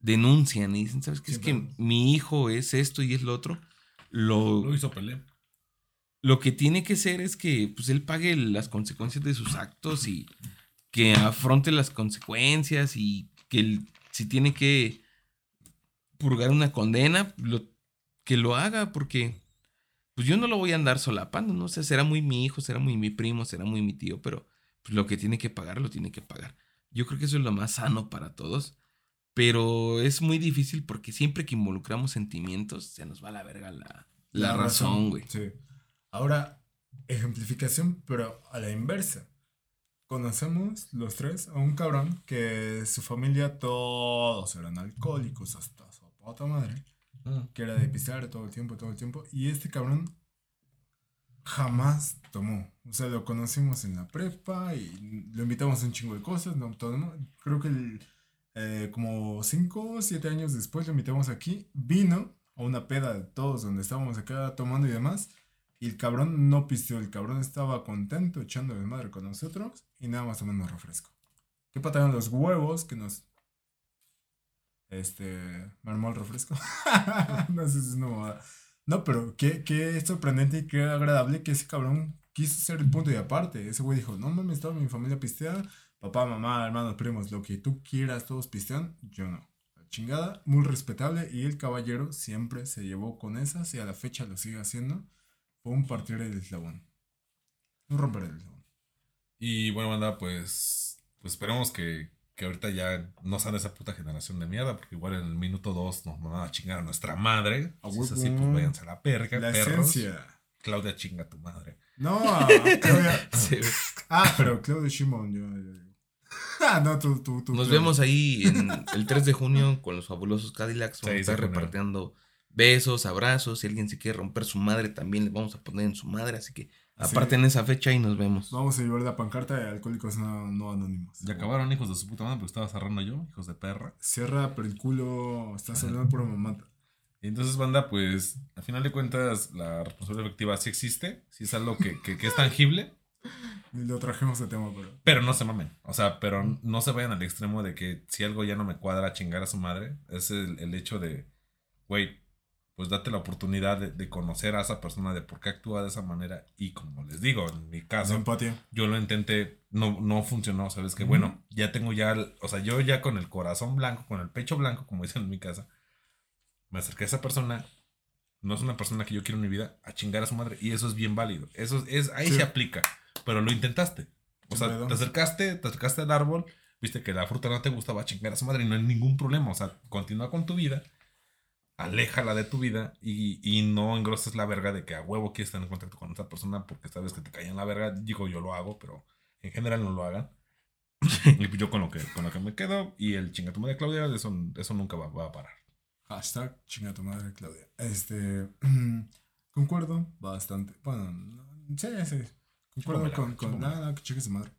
denuncian y dicen, ¿sabes qué? Es que mi hijo es esto y es lo otro. Lo, Lo hizo Pelé. lo que tiene que ser es que pues él pague las consecuencias de sus actos y que afronte las consecuencias y que si tiene que purgar una condena, lo, que lo haga, porque pues yo no lo voy a andar solapando, no sé, será muy mi hijo, será muy mi primo, será muy mi tío, pero pues, lo que tiene que pagar, lo tiene que pagar. Yo creo que eso es lo más sano para todos, pero es muy difícil porque siempre que involucramos sentimientos, se nos va a la verga la, la razón, güey. Sí. Ahora, ejemplificación, pero a la inversa. Conocemos los tres a un cabrón que su familia todos eran alcohólicos hasta su puta madre. Mm. que era de pisar todo el tiempo, todo el tiempo. Y este cabrón jamás tomó. O sea, lo conocimos en la prepa y lo invitamos a un chingo de cosas. No, todo, ¿no? Creo que el, eh, como 5 o 7 años después lo invitamos aquí. Vino a una peda de todos donde estábamos acá tomando y demás. Y el cabrón no pisteó. El cabrón estaba contento echando de madre con nosotros y nada más tomando refresco. ¿Qué pataron los huevos que nos este, me armó el refresco. [laughs] no sé si es una. No, pero qué, qué sorprendente y qué agradable que ese cabrón quiso ser el punto y aparte. Ese güey dijo, no mames, toda mi familia pistea. Papá, mamá, hermanos, primos, lo que tú quieras, todos pistean. Yo no. La chingada, muy respetable. Y el caballero siempre se llevó con esas y a la fecha lo sigue haciendo. Fue un partir el eslabón. Un romper el eslabón. Y bueno, banda, pues, pues esperemos que, que ahorita ya no sean esa puta generación de mierda, porque igual en el minuto dos nos van a chingar a nuestra madre. Si es así, pues váyanse a la perca, La perros. esencia. Claudia chinga a tu madre. No, [laughs] Claudia. Sí. Ah, pero Claudio Shimon, yo, yo digo. [laughs] Ah, no, tú, tú, tú. Nos vemos ahí en el 3 de junio con los fabulosos Cadillacs. Vamos Sí, a estar repartiendo besos, abrazos. Si alguien se quiere romper su madre, también le vamos a poner en su madre. Así que aparte en esa fecha y nos vemos. Vamos a llevar la pancarta de alcohólicos no, no anónimos. Ya acabaron, hijos de su puta madre, porque estaba cerrando yo, hijos de perra. Cierra, pero el culo. Estás hablando pura mamata. Y entonces, banda, pues, al final de cuentas, la responsabilidad efectiva sí existe, sí es algo que, que, que es tangible, Y [laughs] lo trajimos de tema, pero. pero no se mamen. O sea, pero no se vayan al extremo de que si algo ya no me cuadra, chingar a su madre. Es el, el hecho de, güey, pues date la oportunidad de, de conocer a esa persona, de por qué actúa de esa manera. Y como les digo, en mi caso, yo lo intenté, no, no funcionó, ¿sabes? Que bueno, ya tengo ya, o sea, yo ya con el corazón blanco, con el pecho blanco, como dicen en mi casa, me acerqué a esa persona, no es una persona que yo quiero en mi vida, a chingar a su madre, y eso es bien válido, eso es, ahí Sí. se aplica, pero lo intentaste, o sea, te acercaste, te acercaste al árbol, viste que la fruta no te gustaba, a chingar a su madre, y no hay ningún problema, o sea, continúa con tu vida, aléjala de tu vida y, y no engroses la verga de que a huevo quieres estar en contacto con esa persona porque sabes que te cae en la verga. Digo, yo lo hago, pero en general no lo hagan. [laughs] y pues yo con lo que, con lo que me quedo y el chingatuma de Claudia, eso, eso nunca va, va a parar. Hashtag chinga tu madre, Claudia. Este. [clears throat] concuerdo bastante. Bueno, no, sí, sí. Concuerdo Chúpamela, con, con nada, que cheque su madre.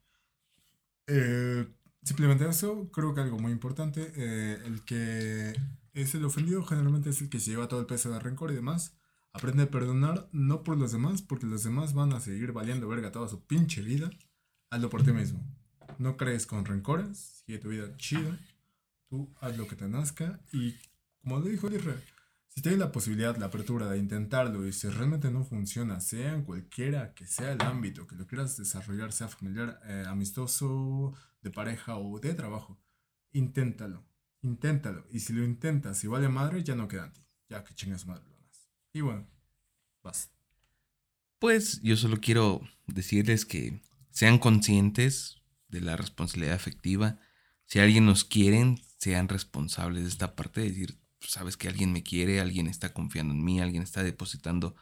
Eh, simplemente eso, creo que algo muy importante. eh, el que es el ofendido generalmente es el que se lleva todo el peso de rencor y demás. Aprende a perdonar, no por los demás, porque los demás van a seguir valiendo verga toda su pinche vida. Hazlo por ti mismo. No crees con rencores, sigue tu vida chida. Tú haz lo que te nazca y, como lo dijo Irra, si tienes la posibilidad, la apertura de intentarlo y si realmente no funciona, sea en cualquiera que sea el ámbito que lo quieras desarrollar, sea familiar, eh, amistoso, de pareja o de trabajo, inténtalo, inténtalo. Y si lo intentas y vale madre, ya no queda en ti, ya que chingas madre lo demás. Y bueno, vas. Pues yo solo quiero decirles que sean conscientes de la responsabilidad afectiva. Si alguien nos quieren, sean responsables de esta parte de decir, "Pues, sabes que alguien me quiere, alguien está confiando en mí, alguien está depositando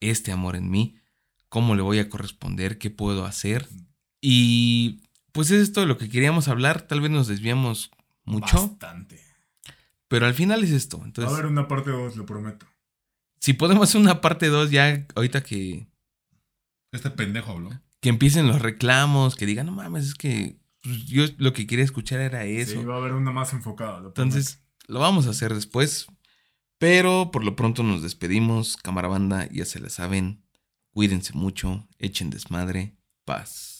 este amor en mí. ¿Cómo le voy a corresponder? ¿Qué puedo hacer? Y pues es esto de lo que queríamos hablar. Tal vez nos desviamos mucho, Bastante. pero al final es esto. Va a Entonces, haber una parte 2, lo prometo. si podemos hacer una parte 2 ya ahorita que Este pendejo habló. que empiecen los reclamos, que digan, no mames, es que pues, yo lo que quería escuchar era eso. Sí, va a haber una más enfocada. lo Entonces, lo vamos a hacer después. Pero por lo pronto nos despedimos. Cámara banda, ya se la saben. Cuídense mucho, echen desmadre, paz.